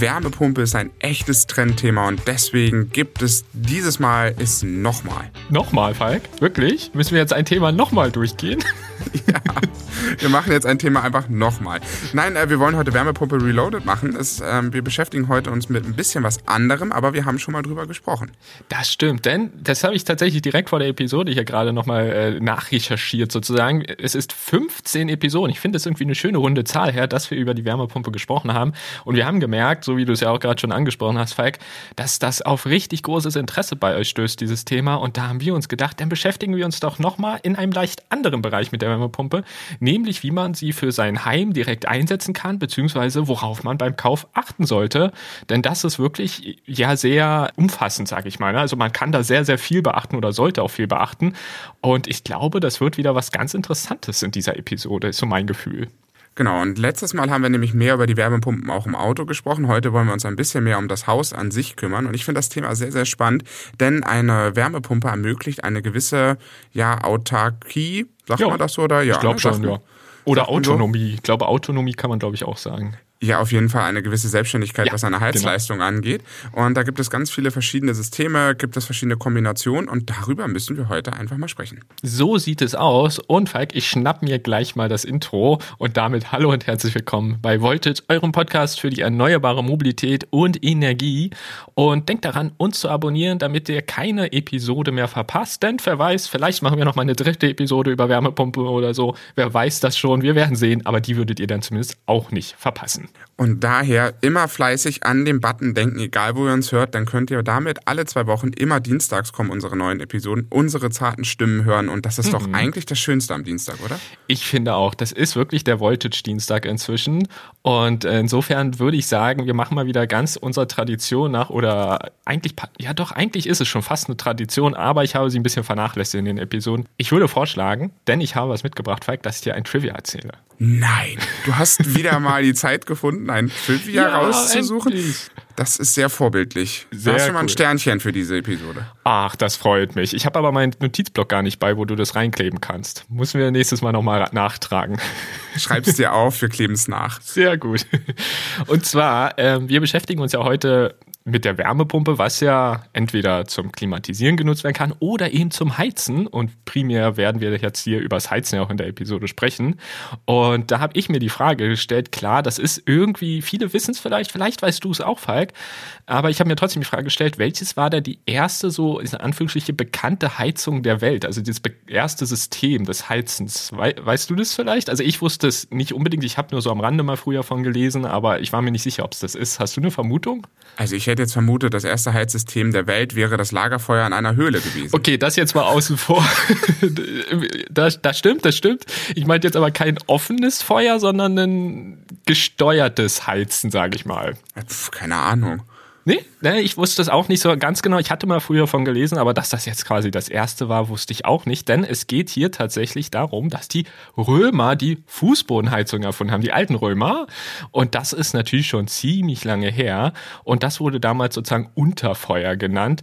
Wärmepumpe ist ein echtes Trendthema und deswegen gibt es dieses Mal ist nochmal. Nochmal, Falk? Wirklich? Müssen wir jetzt ein Thema nochmal durchgehen? wir machen jetzt ein Thema einfach nochmal. Nein, äh, wir wollen heute Wärmepumpe Reloaded machen. Es, äh, wir beschäftigen heute uns mit ein bisschen was anderem, aber wir haben schon mal drüber gesprochen. Das stimmt, denn das habe ich tatsächlich direkt vor der Episode hier gerade nochmal äh, nachrecherchiert sozusagen. Es ist 15 Episoden. Ich finde das irgendwie eine schöne runde Zahl her, dass wir über die Wärmepumpe gesprochen haben. Und wir haben gemerkt, so wie du es ja auch gerade schon angesprochen hast, Falk, dass das auf richtig großes Interesse bei euch stößt, dieses Thema. Und da haben wir uns gedacht, dann beschäftigen wir uns doch nochmal in einem leicht anderen Bereich mit der Wärmepumpe, nämlich wie man sie für sein Heim direkt einsetzen kann, beziehungsweise worauf man beim Kauf achten sollte. Denn das ist wirklich ja sehr umfassend, sage ich mal. Ne? Also man kann da sehr, sehr viel beachten oder sollte auch viel beachten. Und ich glaube, das wird wieder was ganz Interessantes in dieser Episode, ist so mein Gefühl. Genau, und letztes Mal haben wir nämlich mehr über die Wärmepumpen auch im Auto gesprochen. Heute wollen wir uns ein bisschen mehr um das Haus an sich kümmern. Und ich finde das Thema sehr, sehr spannend, denn eine Wärmepumpe ermöglicht eine gewisse ja, Autarkie. Sagt ja, man das so? Oder? Ja, ich glaube ne? schon, ja. Oder? Autonomie. Ich glaube, Autonomie kann man, glaube ich, auch sagen. Ja, auf jeden Fall eine gewisse Selbstständigkeit, Ja, was eine Heizleistung angeht. Und da gibt es ganz viele verschiedene Systeme, gibt es verschiedene Kombinationen und darüber müssen wir heute einfach mal sprechen. So sieht es aus. Und Falk, ich schnapp mir gleich mal das Intro und damit hallo und herzlich willkommen bei Voltage, eurem Podcast für die erneuerbare Mobilität und Energie. Und denkt daran, uns zu abonnieren, damit ihr keine Episode mehr verpasst. Denn wer weiß, vielleicht machen wir noch mal eine dritte Episode über Wärmepumpe oder so. Wer weiß das schon? Wir werden sehen, aber die würdet ihr dann zumindest auch nicht verpassen. Und daher immer fleißig an den Button denken, egal wo ihr uns hört, dann könnt ihr damit alle zwei Wochen immer dienstags kommen unsere neuen Episoden, unsere zarten Stimmen hören und das ist doch eigentlich das Schönste am Dienstag, oder? Ich finde auch, das ist wirklich der Voltage-Dienstag inzwischen. Und insofern würde ich sagen, wir machen mal wieder ganz unserer Tradition nach oder eigentlich, ja doch, eigentlich ist es schon fast eine Tradition, aber ich habe sie ein bisschen vernachlässigt in den Episoden. Ich würde vorschlagen, denn ich habe was mitgebracht, Falk, dass ich dir ein Trivia erzähle. Nein, du hast wieder mal die Zeit gefunden, ein Trivia Ja, rauszusuchen. endlich. Das ist sehr vorbildlich. Sehr du hast schon mal ein cool. Sternchen für diese Episode. Ach, das freut mich. Ich habe aber meinen Notizblock gar nicht bei, wo du das reinkleben kannst. Müssen wir nächstes Mal nochmal nachtragen. Schreib's dir auf, wir kleben es nach. Sehr gut. Und zwar, ähm, wir beschäftigen uns ja heute mit der Wärmepumpe, was ja entweder zum Klimatisieren genutzt werden kann oder eben zum Heizen. Und primär werden wir jetzt hier übers Heizen ja auch in der Episode sprechen. Und da habe ich mir die Frage gestellt, klar, das ist irgendwie, viele wissen es vielleicht, vielleicht weißt du es auch, Falk, aber ich habe mir trotzdem die Frage gestellt, welches war da die erste so, in Anführungsstriche, bekannte Heizung der Welt? Also das erste System des Heizens. Wei weißt du das vielleicht? Also ich wusste es nicht unbedingt, ich habe nur so am Rande mal früher von gelesen, aber ich war mir nicht sicher, ob es das ist. Hast du eine Vermutung? Also ich hätte jetzt vermutet, das erste Heizsystem der Welt wäre das Lagerfeuer in einer Höhle gewesen. Okay, das jetzt mal außen vor. das, das stimmt, das stimmt. Ich meinte jetzt aber kein offenes Feuer, sondern ein gesteuertes Heizen, sage ich mal. Pff, keine Ahnung. Nee, nee, ich wusste das auch nicht so ganz genau. Ich hatte mal früher von gelesen, aber dass das jetzt quasi das erste war, wusste ich auch nicht. Denn es geht hier tatsächlich darum, dass die Römer die Fußbodenheizung erfunden haben, die alten Römer. Und das ist natürlich schon ziemlich lange her. Und das wurde damals sozusagen Unterfeuer genannt.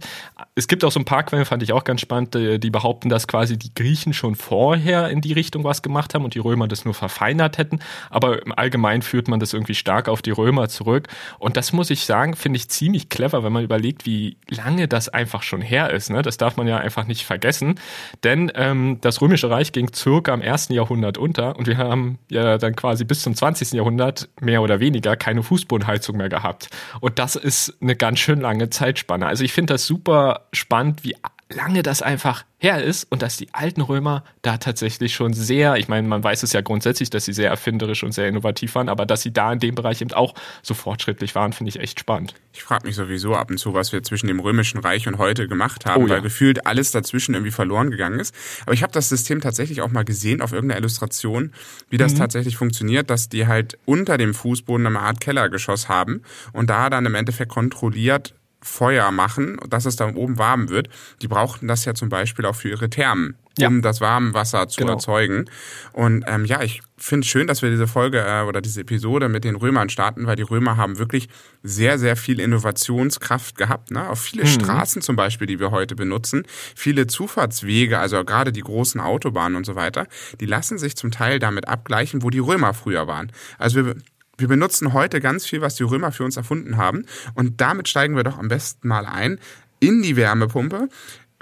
Es gibt auch so ein paar Quellen, fand ich auch ganz spannend, äh, die behaupten, dass quasi die Griechen schon vorher in die Richtung was gemacht haben und die Römer das nur verfeinert hätten. Aber im Allgemeinen führt man das irgendwie stark auf die Römer zurück. Und das muss ich sagen, finde ich ziemlich clever, wenn man überlegt, wie lange das einfach schon her ist. Ne? Das darf man ja einfach nicht vergessen. Denn ähm, das Römische Reich ging circa im ersten Jahrhundert unter und wir haben ja dann quasi bis zum 20. Jahrhundert mehr oder weniger keine Fußbodenheizung mehr gehabt. Und das ist eine ganz schön lange Zeitspanne. Also ich finde das super spannend, wie lange das einfach her ist und dass die alten Römer da tatsächlich schon sehr, ich meine, man weiß es ja grundsätzlich, dass sie sehr erfinderisch und sehr innovativ waren, aber dass sie da in dem Bereich eben auch so fortschrittlich waren, finde ich echt spannend. Ich frage mich sowieso ab und zu, was wir zwischen dem Römischen Reich und heute gemacht haben, Oh ja. weil gefühlt alles dazwischen irgendwie verloren gegangen ist. Aber ich habe das System tatsächlich auch mal gesehen auf irgendeiner Illustration, wie Mhm. das tatsächlich funktioniert, dass die halt unter dem Fußboden eine Art Kellergeschoss haben und da dann im Endeffekt kontrolliert Feuer machen, dass es dann oben warm wird. Die brauchten das ja zum Beispiel auch für ihre Thermen, Ja. um das Warmwasser zu Genau. erzeugen. Und ähm, ja, ich finde schön, dass wir diese Folge äh, oder diese Episode mit den Römern starten, weil die Römer haben wirklich sehr, sehr viel Innovationskraft gehabt. Ne? Auf viele Straßen zum Beispiel, die wir heute benutzen, viele Zufahrtswege, also gerade die großen Autobahnen und so weiter, die lassen sich zum Teil damit abgleichen, wo die Römer früher waren. Also wir wir benutzen heute ganz viel, was die Römer für uns erfunden haben. Und damit steigen wir doch am besten mal ein in die Wärmepumpe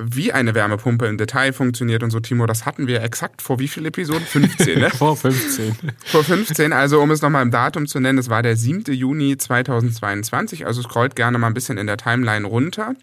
wie eine Wärmepumpe im Detail funktioniert und so, Timo, das hatten wir exakt vor wie viele Episoden? 15, ne? vor 15. Vor 15, also um es nochmal im Datum zu nennen, es war der 7. Juni 2022, also scrollt gerne mal ein bisschen in der Timeline runter.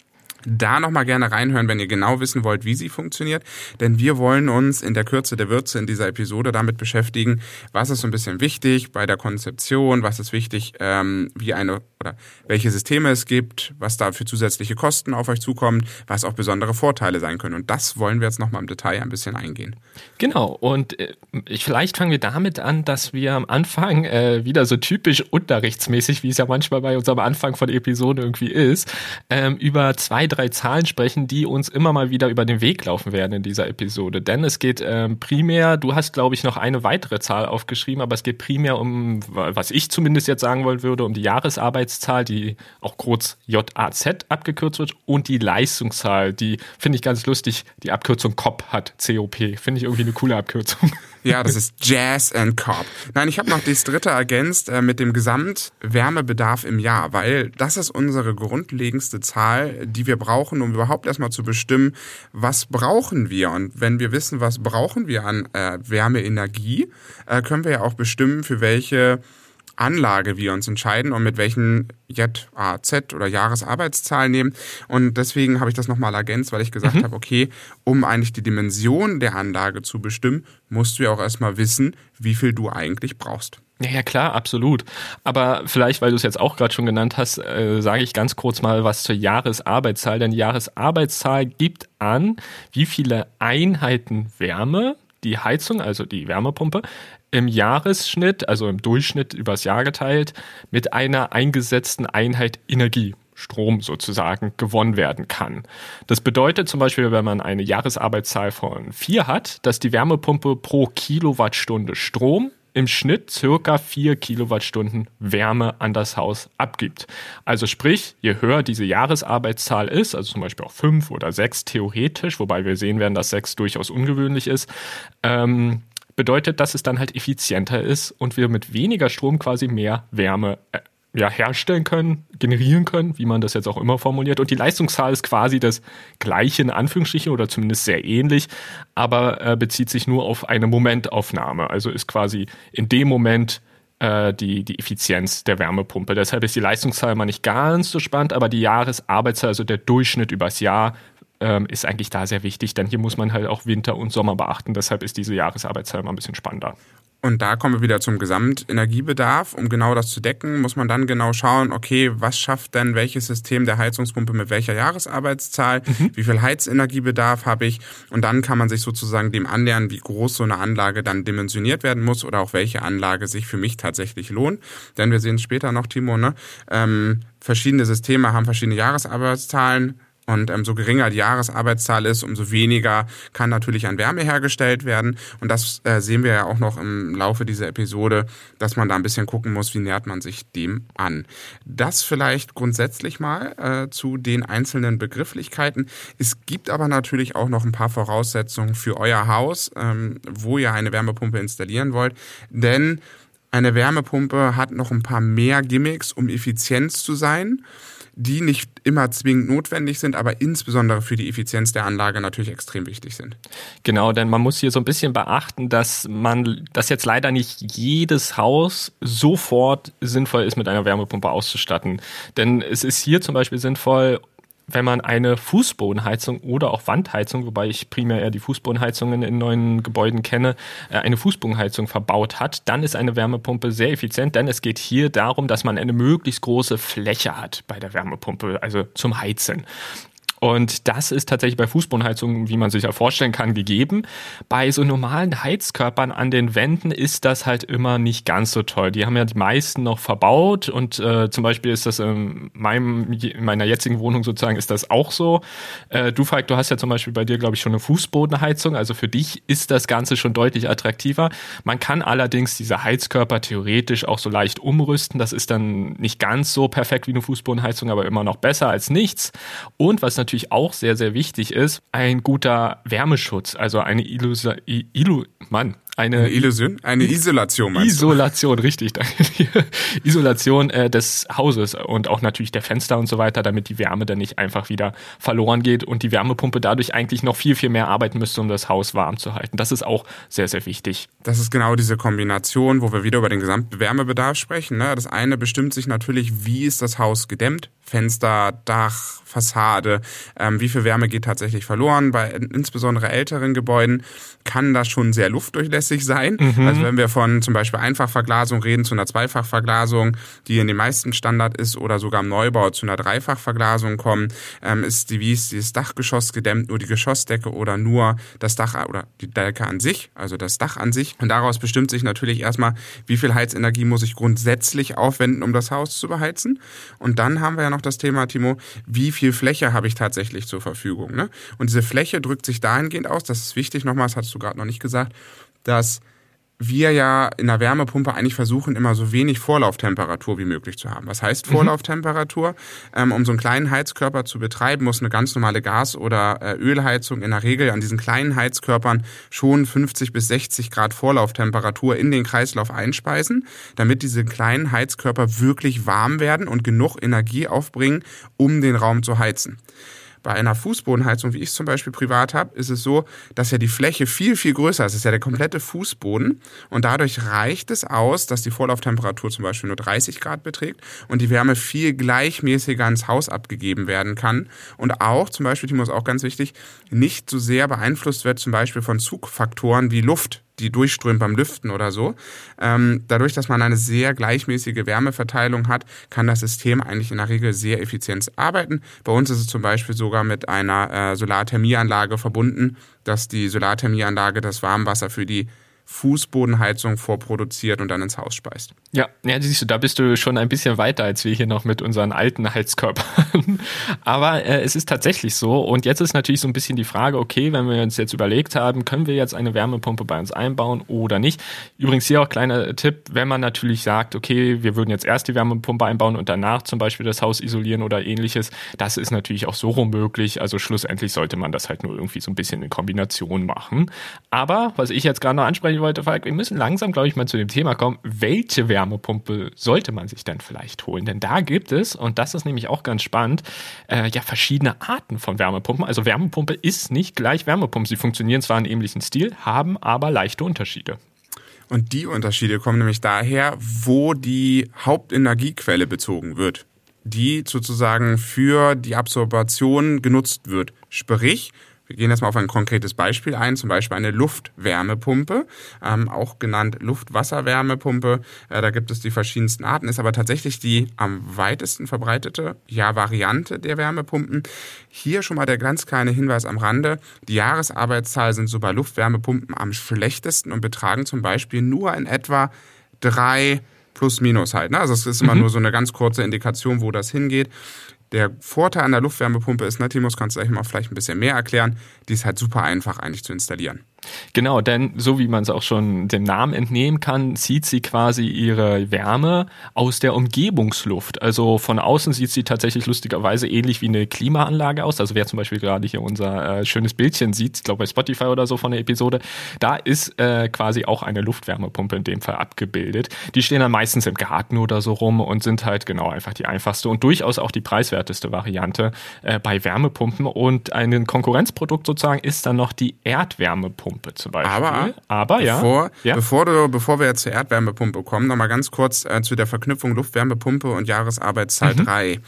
Da nochmal gerne reinhören, wenn ihr genau wissen wollt, wie sie funktioniert. Denn wir wollen uns in der Kürze der Würze in dieser Episode damit beschäftigen, was ist so ein bisschen wichtig bei der Konzeption, was ist wichtig, ähm, wie eine oder welche Systeme es gibt, was da für zusätzliche Kosten auf euch zukommt, was auch besondere Vorteile sein können. Und das wollen wir jetzt nochmal im Detail ein bisschen eingehen. Genau. Und äh, vielleicht fangen wir damit an, dass wir am Anfang äh, wieder so typisch unterrichtsmäßig, wie es ja manchmal bei unserem Anfang von Episoden irgendwie ist, ähm, über zwei drei Zahlen sprechen, die uns immer mal wieder über den Weg laufen werden in dieser Episode. Denn es geht ähm, primär, du hast, glaube ich, noch eine weitere Zahl aufgeschrieben, aber es geht primär um, was ich zumindest jetzt sagen wollen würde, um die Jahresarbeitszahl, die auch kurz JAZ abgekürzt wird, und die Leistungszahl, die finde ich ganz lustig, die Abkürzung COP hat, COP. Finde ich irgendwie eine coole Abkürzung. Ja, das ist Jazz and Cop. Nein, ich habe noch das dritte ergänzt äh, mit dem Gesamtwärmebedarf im Jahr, weil das ist unsere grundlegendste Zahl, die wir brauchen, um überhaupt erstmal zu bestimmen, was brauchen wir. Und wenn wir wissen, was brauchen wir an äh, Wärmeenergie, äh, können wir ja auch bestimmen, für welche Anlage wir uns entscheiden und mit welchen JAZ oder Jahresarbeitszahl nehmen. Und deswegen habe ich das nochmal ergänzt, weil ich gesagt mhm. habe, okay, um eigentlich die Dimension der Anlage zu bestimmen, musst du ja auch erstmal wissen, wie viel du eigentlich brauchst. Ja, ja, klar, absolut. Aber vielleicht, weil du es jetzt auch gerade schon genannt hast, äh, sage ich ganz kurz mal was zur Jahresarbeitszahl. Denn die Jahresarbeitszahl gibt an, wie viele Einheiten Wärme die Heizung, also die Wärmepumpe, im Jahresschnitt, also im Durchschnitt übers Jahr geteilt, mit einer eingesetzten Einheit Energie, Strom sozusagen, gewonnen werden kann. Das bedeutet zum Beispiel, wenn man eine Jahresarbeitszahl von vier hat, dass die Wärmepumpe pro Kilowattstunde Strom im Schnitt circa vier Kilowattstunden Wärme an das Haus abgibt. Also sprich, je höher diese Jahresarbeitszahl ist, also zum Beispiel auch fünf oder sechs theoretisch, wobei wir sehen werden, dass sechs durchaus ungewöhnlich ist, ähm, bedeutet, dass es dann halt effizienter ist und wir mit weniger Strom quasi mehr Wärme äh, ja, herstellen können, generieren können, wie man das jetzt auch immer formuliert. Und die Leistungszahl ist quasi das gleiche in Anführungsstrichen oder zumindest sehr ähnlich, aber äh, bezieht sich nur auf eine Momentaufnahme. Also ist quasi in dem Moment äh, die, die Effizienz der Wärmepumpe. Deshalb ist die Leistungszahl mal nicht ganz so spannend, aber die Jahresarbeitszahl, also der Durchschnitt übers Jahr, ähm, ist eigentlich da sehr wichtig, denn hier muss man halt auch Winter und Sommer beachten. Deshalb ist diese Jahresarbeitszeit mal ein bisschen spannender. Und da kommen wir wieder zum Gesamtenergiebedarf. Um genau das zu decken, muss man dann genau schauen, okay, was schafft denn welches System der Heizungspumpe mit welcher Jahresarbeitszahl? Mhm. Wie viel Heizenergiebedarf habe ich? Und dann kann man sich sozusagen dem annähern, wie groß so eine Anlage dann dimensioniert werden muss oder auch welche Anlage sich für mich tatsächlich lohnt. Denn wir sehen es später noch, Timo, ne? Ähm, verschiedene Systeme haben verschiedene Jahresarbeitszahlen und ähm, so geringer die Jahresarbeitszahl ist, umso weniger kann natürlich an Wärme hergestellt werden. Und das äh, sehen wir ja auch noch im Laufe dieser Episode, dass man da ein bisschen gucken muss, wie nähert man sich dem an. Das vielleicht grundsätzlich mal äh, zu den einzelnen Begrifflichkeiten. Es gibt aber natürlich auch noch ein paar Voraussetzungen für euer Haus, ähm, wo ihr eine Wärmepumpe installieren wollt. Denn eine Wärmepumpe hat noch ein paar mehr Gimmicks, um effizient zu sein die nicht immer zwingend notwendig sind, aber insbesondere für die Effizienz der Anlage natürlich extrem wichtig sind. Genau, denn man muss hier so ein bisschen beachten, dass man, dass jetzt leider nicht jedes Haus sofort sinnvoll ist, mit einer Wärmepumpe auszustatten. Denn es ist hier zum Beispiel sinnvoll, wenn man eine Fußbodenheizung oder auch Wandheizung, wobei ich primär eher die Fußbodenheizungen in neuen Gebäuden kenne, äh, eine Fußbodenheizung verbaut hat, dann ist eine Wärmepumpe sehr effizient, denn es geht hier darum, dass man eine möglichst große Fläche hat bei der Wärmepumpe, also zum Heizen. Und das ist tatsächlich bei Fußbodenheizungen, wie man sich ja vorstellen kann, gegeben. Bei so normalen Heizkörpern an den Wänden ist das halt immer nicht ganz so toll. Die haben ja die meisten noch verbaut und äh, zum Beispiel ist das in, meinem, in meiner jetzigen Wohnung sozusagen ist das auch so. Äh, du, Falk, du hast ja zum Beispiel bei dir, glaube ich, schon eine Fußbodenheizung. Also für dich ist das Ganze schon deutlich attraktiver. Man kann allerdings diese Heizkörper theoretisch auch so leicht umrüsten. Das ist dann nicht ganz so perfekt wie eine Fußbodenheizung, aber immer noch besser als nichts. Und was natürlich natürlich auch sehr, sehr wichtig ist, ein guter Wärmeschutz, also eine Illusa, Illu, Mann, eine, eine Illusion, eine Isolation. Isolation, du? richtig. Isolation äh, des Hauses und auch natürlich der Fenster und so weiter, damit die Wärme dann nicht einfach wieder verloren geht und die Wärmepumpe dadurch eigentlich noch viel, viel mehr arbeiten müsste, um das Haus warm zu halten. Das ist auch sehr, sehr wichtig. Das ist genau diese Kombination, wo wir wieder über den gesamten Wärmebedarf sprechen. Ne? Das eine bestimmt sich natürlich, wie ist das Haus gedämmt? Fenster, Dach, Fassade, ähm, wie viel Wärme geht tatsächlich verloren. Bei insbesondere älteren Gebäuden kann das schon sehr luftdurchlässig sein. Mhm. Also wenn wir von zum Beispiel Einfachverglasung reden zu einer Zweifachverglasung, die in den meisten Standard ist, oder sogar im Neubau zu einer Dreifachverglasung kommen, ähm, ist die, wie ist dieses Dachgeschoss gedämmt, nur die Geschossdecke oder nur das Dach oder die Decke an sich, also das Dach an sich. Und daraus bestimmt sich natürlich erstmal, wie viel Heizenergie muss ich grundsätzlich aufwenden, um das Haus zu beheizen. Und dann haben wir ja noch das Thema, Timo, wie viel Fläche habe ich tatsächlich zur Verfügung. Ne? Und diese Fläche drückt sich dahingehend aus, das ist wichtig nochmal, das hast du gerade noch nicht gesagt, dass wir ja in der Wärmepumpe eigentlich versuchen, immer so wenig Vorlauftemperatur wie möglich zu haben. Was heißt mhm. Vorlauftemperatur? Mhm. Um so einen kleinen Heizkörper zu betreiben, muss eine ganz normale Gas- oder äh, Ölheizung in der Regel an diesen kleinen Heizkörpern schon 50 bis 60 Grad Vorlauftemperatur in den Kreislauf einspeisen, damit diese kleinen Heizkörper wirklich warm werden und genug Energie aufbringen, um den Raum zu heizen. Bei einer Fußbodenheizung, wie ich es zum Beispiel privat habe, ist es so, dass ja die Fläche viel, viel größer ist. Es ist ja der komplette Fußboden. Und dadurch reicht es aus, dass die Vorlauftemperatur zum Beispiel nur 30 Grad beträgt und die Wärme viel gleichmäßiger ins Haus abgegeben werden kann. Und auch, zum Beispiel, Timo ist auch ganz wichtig, nicht so sehr beeinflusst wird zum Beispiel von Zugfaktoren wie Luft die durchströmt beim Lüften oder so. Ähm, dadurch, dass man eine sehr gleichmäßige Wärmeverteilung hat, kann das System eigentlich in der Regel sehr effizient arbeiten. Bei uns ist es zum Beispiel sogar mit einer äh, Solarthermieanlage verbunden, dass die Solarthermieanlage das Warmwasser für die Fußbodenheizung vorproduziert und dann ins Haus speist. Ja, ja, siehst du, da bist du schon ein bisschen weiter als wir hier noch mit unseren alten Heizkörpern. Aber äh, es ist tatsächlich so. Und jetzt ist natürlich so ein bisschen die Frage, okay, wenn wir uns jetzt überlegt haben, können wir jetzt eine Wärmepumpe bei uns einbauen oder nicht? Übrigens hier auch kleiner Tipp, wenn man natürlich sagt, okay, wir würden jetzt erst die Wärmepumpe einbauen und danach zum Beispiel das Haus isolieren oder ähnliches, das ist natürlich auch so rum möglich. Also schlussendlich sollte man das halt nur irgendwie so ein bisschen in Kombination machen. Aber was ich jetzt gerade noch anspreche, ich wollte, Falk, wir müssen langsam, glaube ich, mal zu dem Thema kommen. Welche Wärmepumpe sollte man sich denn vielleicht holen? Denn da gibt es, und das ist nämlich auch ganz spannend, äh, ja, verschiedene Arten von Wärmepumpen. Also Wärmepumpe ist nicht gleich Wärmepumpe. Sie funktionieren zwar in ähnlichen Stil, haben aber leichte Unterschiede. Und die Unterschiede kommen nämlich daher, wo die Hauptenergiequelle bezogen wird, die sozusagen für die Absorption genutzt wird. Sprich, wir gehen jetzt mal auf ein konkretes Beispiel ein, zum Beispiel eine Luftwärmepumpe, ähm, auch genannt Luftwasserwärmepumpe. Äh, da gibt es die verschiedensten Arten, ist aber tatsächlich die am weitesten verbreitete ja, Variante der Wärmepumpen. Hier schon mal der ganz kleine Hinweis am Rande. Die Jahresarbeitszahl sind so bei Luftwärmepumpen am schlechtesten und betragen zum Beispiel nur in etwa drei plus minus halt. Ne? Also es ist immer mhm. nur so eine ganz kurze Indikation, wo das hingeht. Der Vorteil an der Luftwärmepumpe ist, ne, Timus, kannst du gleich mal vielleicht ein bisschen mehr erklären, die ist halt super einfach eigentlich zu installieren. Genau, denn so wie man es auch schon dem Namen entnehmen kann, zieht sie quasi ihre Wärme aus der Umgebungsluft. Also von außen sieht sie tatsächlich lustigerweise ähnlich wie eine Klimaanlage aus. Also wer zum Beispiel gerade hier unser äh, schönes Bildchen sieht, ich glaube bei Spotify oder so von der Episode, da ist äh, quasi auch eine Luftwärmepumpe in dem Fall abgebildet. Die stehen dann meistens im Garten oder so rum und sind halt genau einfach die einfachste und durchaus auch die preiswerteste Variante äh, bei Wärmepumpen. Und ein Konkurrenzprodukt sozusagen ist dann noch die Erdwärmepumpe. Wärmepumpe zum Beispiel. Aber, Aber ja, bevor, ja. Bevor, du, bevor wir jetzt zur Erdwärmepumpe kommen, nochmal ganz kurz äh, zu der Verknüpfung Luftwärmepumpe und Jahresarbeitszahl mhm. 3.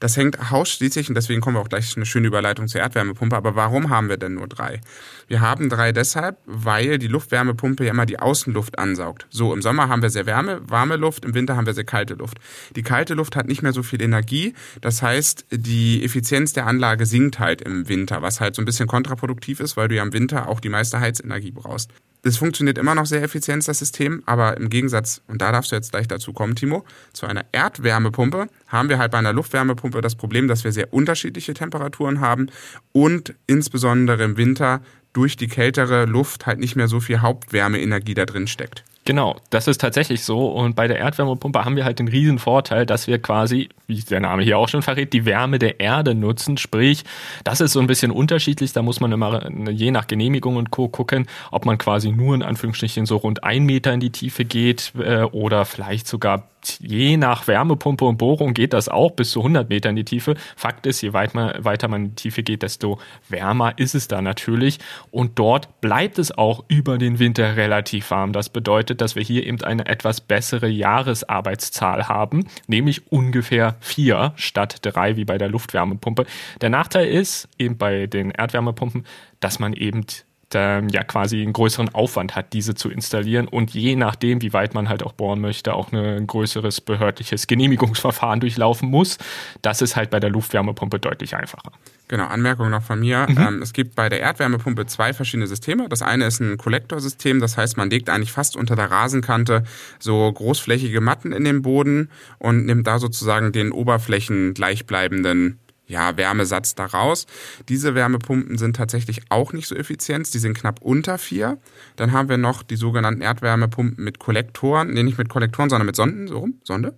Das hängt ausschließlich, und deswegen kommen wir auch gleich eine schöne Überleitung zur Erdwärmepumpe, aber warum haben wir denn nur drei? Wir haben drei deshalb, weil die Luftwärmepumpe ja immer die Außenluft ansaugt. So, im Sommer haben wir sehr wärme, warme Luft, im Winter haben wir sehr kalte Luft. Die kalte Luft hat nicht mehr so viel Energie, das heißt, die Effizienz der Anlage sinkt halt im Winter, was halt so ein bisschen kontraproduktiv ist, weil du ja im Winter auch die meiste Heizenergie brauchst. Es funktioniert immer noch sehr effizient, das System, aber im Gegensatz, und da darfst du jetzt gleich dazu kommen, Timo, zu einer Erdwärmepumpe haben wir halt bei einer Luftwärmepumpe das Problem, dass wir sehr unterschiedliche Temperaturen haben und insbesondere im Winter durch die kältere Luft halt nicht mehr so viel Hauptwärmeenergie da drin steckt. Genau, das ist tatsächlich so. Und bei der Erdwärmepumpe haben wir halt den riesen Vorteil, dass wir quasi wie der Name hier auch schon verrät, die Wärme der Erde nutzen. Sprich, das ist so ein bisschen unterschiedlich. Da muss man immer je nach Genehmigung und Co. gucken, ob man quasi nur in Anführungsstrichen so rund ein Meter in die Tiefe geht äh, oder vielleicht sogar je nach Wärmepumpe und Bohrung geht das auch bis zu 100 Meter in die Tiefe. Fakt ist, je weit man, weiter man in die Tiefe geht, desto wärmer ist es da natürlich. Und dort bleibt es auch über den Winter relativ warm. Das bedeutet, dass wir hier eben eine etwas bessere Jahresarbeitszahl haben, nämlich ungefähr vier statt drei wie bei der Luftwärmepumpe. Der Nachteil ist eben bei den Erdwärmepumpen, dass man eben ähm, ja quasi einen größeren Aufwand hat, diese zu installieren und je nachdem, wie weit man halt auch bohren möchte, auch ein größeres behördliches Genehmigungsverfahren durchlaufen muss. Das ist halt bei der Luftwärmepumpe deutlich einfacher. Genau, Anmerkung noch von mir. Mhm. Ähm, es gibt bei der Erdwärmepumpe zwei verschiedene Systeme. Das eine ist ein Kollektorsystem, das heißt, man legt eigentlich fast unter der Rasenkante so großflächige Matten in den Boden und nimmt da sozusagen den Oberflächen gleichbleibenden ja, Wärmesatz daraus. Diese Wärmepumpen sind tatsächlich auch nicht so effizient. Die sind knapp unter vier. Dann haben wir noch die sogenannten Erdwärmepumpen mit Kollektoren. Nee, nicht mit Kollektoren, sondern mit Sonden. So rum, Sonde.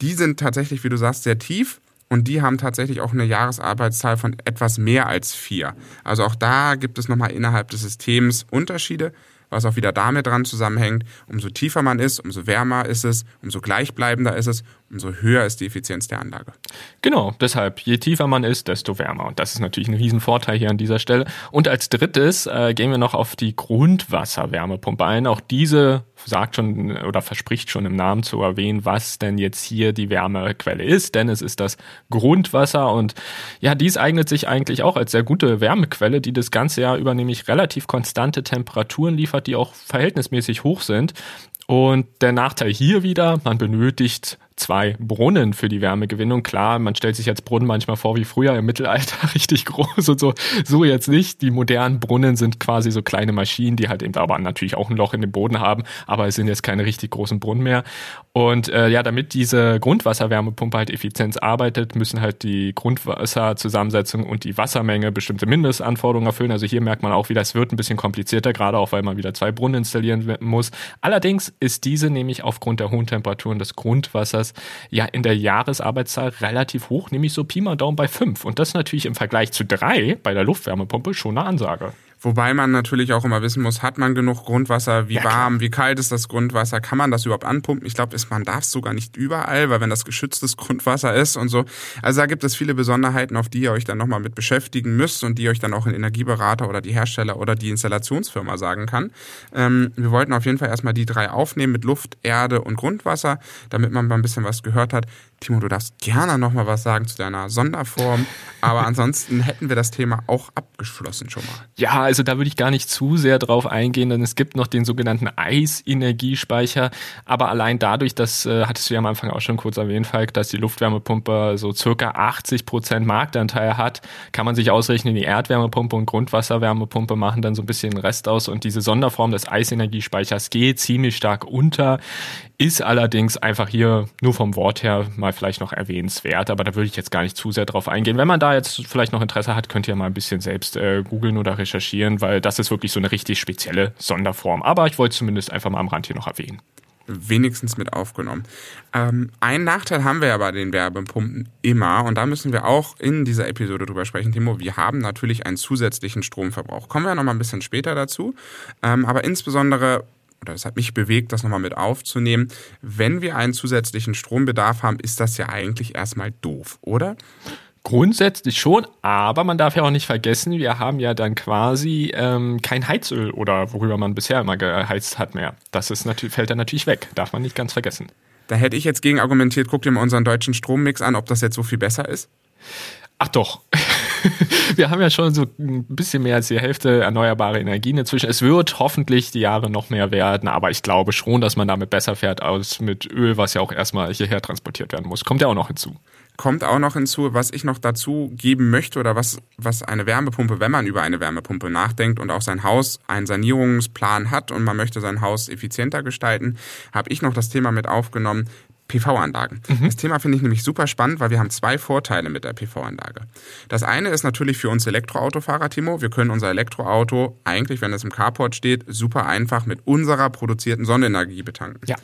Die sind tatsächlich, wie du sagst, sehr tief. Und die haben tatsächlich auch eine Jahresarbeitszahl von etwas mehr als vier. Also auch da gibt es nochmal innerhalb des Systems Unterschiede was auch wieder damit dran zusammenhängt, umso tiefer man ist, umso wärmer ist es, umso gleichbleibender ist es, umso höher ist die Effizienz der Anlage. Genau, deshalb, je tiefer man ist, desto wärmer. Und das ist natürlich ein Riesenvorteil hier an dieser Stelle. Und als drittes äh, gehen wir noch auf die Grundwasserwärmepumpe ein. Auch diese sagt schon oder verspricht schon im Namen zu erwähnen, was denn jetzt hier die Wärmequelle ist, denn es ist das Grundwasser und ja, dies eignet sich eigentlich auch als sehr gute Wärmequelle, die das ganze Jahr über nämlich relativ konstante Temperaturen liefert, die auch verhältnismäßig hoch sind. Und der Nachteil hier wieder, man benötigt zwei Brunnen für die Wärmegewinnung. Klar, man stellt sich jetzt Brunnen manchmal vor wie früher im Mittelalter, richtig groß und so. So jetzt nicht. Die modernen Brunnen sind quasi so kleine Maschinen, die halt eben aber natürlich auch ein Loch in den Boden haben, aber es sind jetzt keine richtig großen Brunnen mehr. Und äh, ja, damit diese Grundwasserwärmepumpe halt effizient arbeitet, müssen halt die Grundwasserzusammensetzung und die Wassermenge bestimmte Mindestanforderungen erfüllen. Also hier merkt man auch wieder, es wird ein bisschen komplizierter, gerade auch weil man wieder zwei Brunnen installieren muss. Allerdings ist diese nämlich aufgrund der hohen Temperaturen des Grundwassers ja in der Jahresarbeitszahl relativ hoch, nämlich so Pi mal Daumen bei fünf. Und das natürlich im Vergleich zu drei bei der Luftwärmepumpe schon eine Ansage. Wobei man natürlich auch immer wissen muss, hat man genug Grundwasser, wie ja, warm, wie kalt ist das Grundwasser, kann man das überhaupt anpumpen? Ich glaube, man darf es sogar nicht überall, weil wenn das geschütztes Grundwasser ist und so. Also da gibt es viele Besonderheiten, auf die ihr euch dann nochmal mit beschäftigen müsst und die euch dann auch ein Energieberater oder die Hersteller oder die Installationsfirma sagen kann. Ähm, wir wollten auf jeden Fall erstmal die drei aufnehmen mit Luft, Erde und Grundwasser, damit man mal ein bisschen was gehört hat. Timo, du darfst gerne nochmal was sagen zu deiner Sonderform, aber ansonsten hätten wir das Thema auch abgeschlossen schon mal. Ja, also da würde ich gar nicht zu sehr drauf eingehen, denn es gibt noch den sogenannten Eisenergiespeicher, aber allein dadurch, das äh, hattest du ja am Anfang auch schon kurz erwähnt, Falk, dass die Luftwärmepumpe so circa 80 Prozent Marktanteil hat, kann man sich ausrechnen, die Erdwärmepumpe und Grundwasserwärmepumpe machen dann so ein bisschen den Rest aus und diese Sonderform des Eisenergiespeichers geht ziemlich stark unter ist allerdings einfach hier nur vom Wort her mal vielleicht noch erwähnenswert, aber da würde ich jetzt gar nicht zu sehr drauf eingehen. Wenn man da jetzt vielleicht noch Interesse hat, könnt ihr mal ein bisschen selbst äh, googeln oder recherchieren, weil das ist wirklich so eine richtig spezielle Sonderform. Aber ich wollte zumindest einfach mal am Rand hier noch erwähnen wenigstens mit aufgenommen. Ähm, einen Nachteil haben wir ja bei den Werbepumpen immer und da müssen wir auch in dieser Episode drüber sprechen, Timo. Wir haben natürlich einen zusätzlichen Stromverbrauch. Kommen wir noch mal ein bisschen später dazu. Ähm, aber insbesondere oder es hat mich bewegt, das nochmal mit aufzunehmen. Wenn wir einen zusätzlichen Strombedarf haben, ist das ja eigentlich erstmal doof, oder? Grundsätzlich schon, aber man darf ja auch nicht vergessen, wir haben ja dann quasi ähm, kein Heizöl oder worüber man bisher immer geheizt hat mehr. Das ist natürlich, fällt dann natürlich weg, darf man nicht ganz vergessen. Da hätte ich jetzt gegen argumentiert, guck dir mal unseren deutschen Strommix an, ob das jetzt so viel besser ist. Ach doch. wir haben ja schon so ein bisschen mehr als die Hälfte erneuerbare Energien inzwischen. Es wird hoffentlich die Jahre noch mehr werden, aber ich glaube schon, dass man damit besser fährt als mit Öl, was ja auch erstmal hierher transportiert werden muss. Kommt ja auch noch hinzu kommt auch noch hinzu, was ich noch dazu geben möchte oder was, was eine Wärmepumpe, wenn man über eine Wärmepumpe nachdenkt und auch sein Haus einen Sanierungsplan hat und man möchte sein Haus effizienter gestalten, habe ich noch das Thema mit aufgenommen, PV-Anlagen. Mhm. Das Thema finde ich nämlich super spannend, weil wir haben zwei Vorteile mit der PV-Anlage. Das eine ist natürlich für uns Elektroautofahrer, Timo. Wir können unser Elektroauto eigentlich, wenn es im Carport steht, super einfach mit unserer produzierten Sonnenenergie betanken. Ja.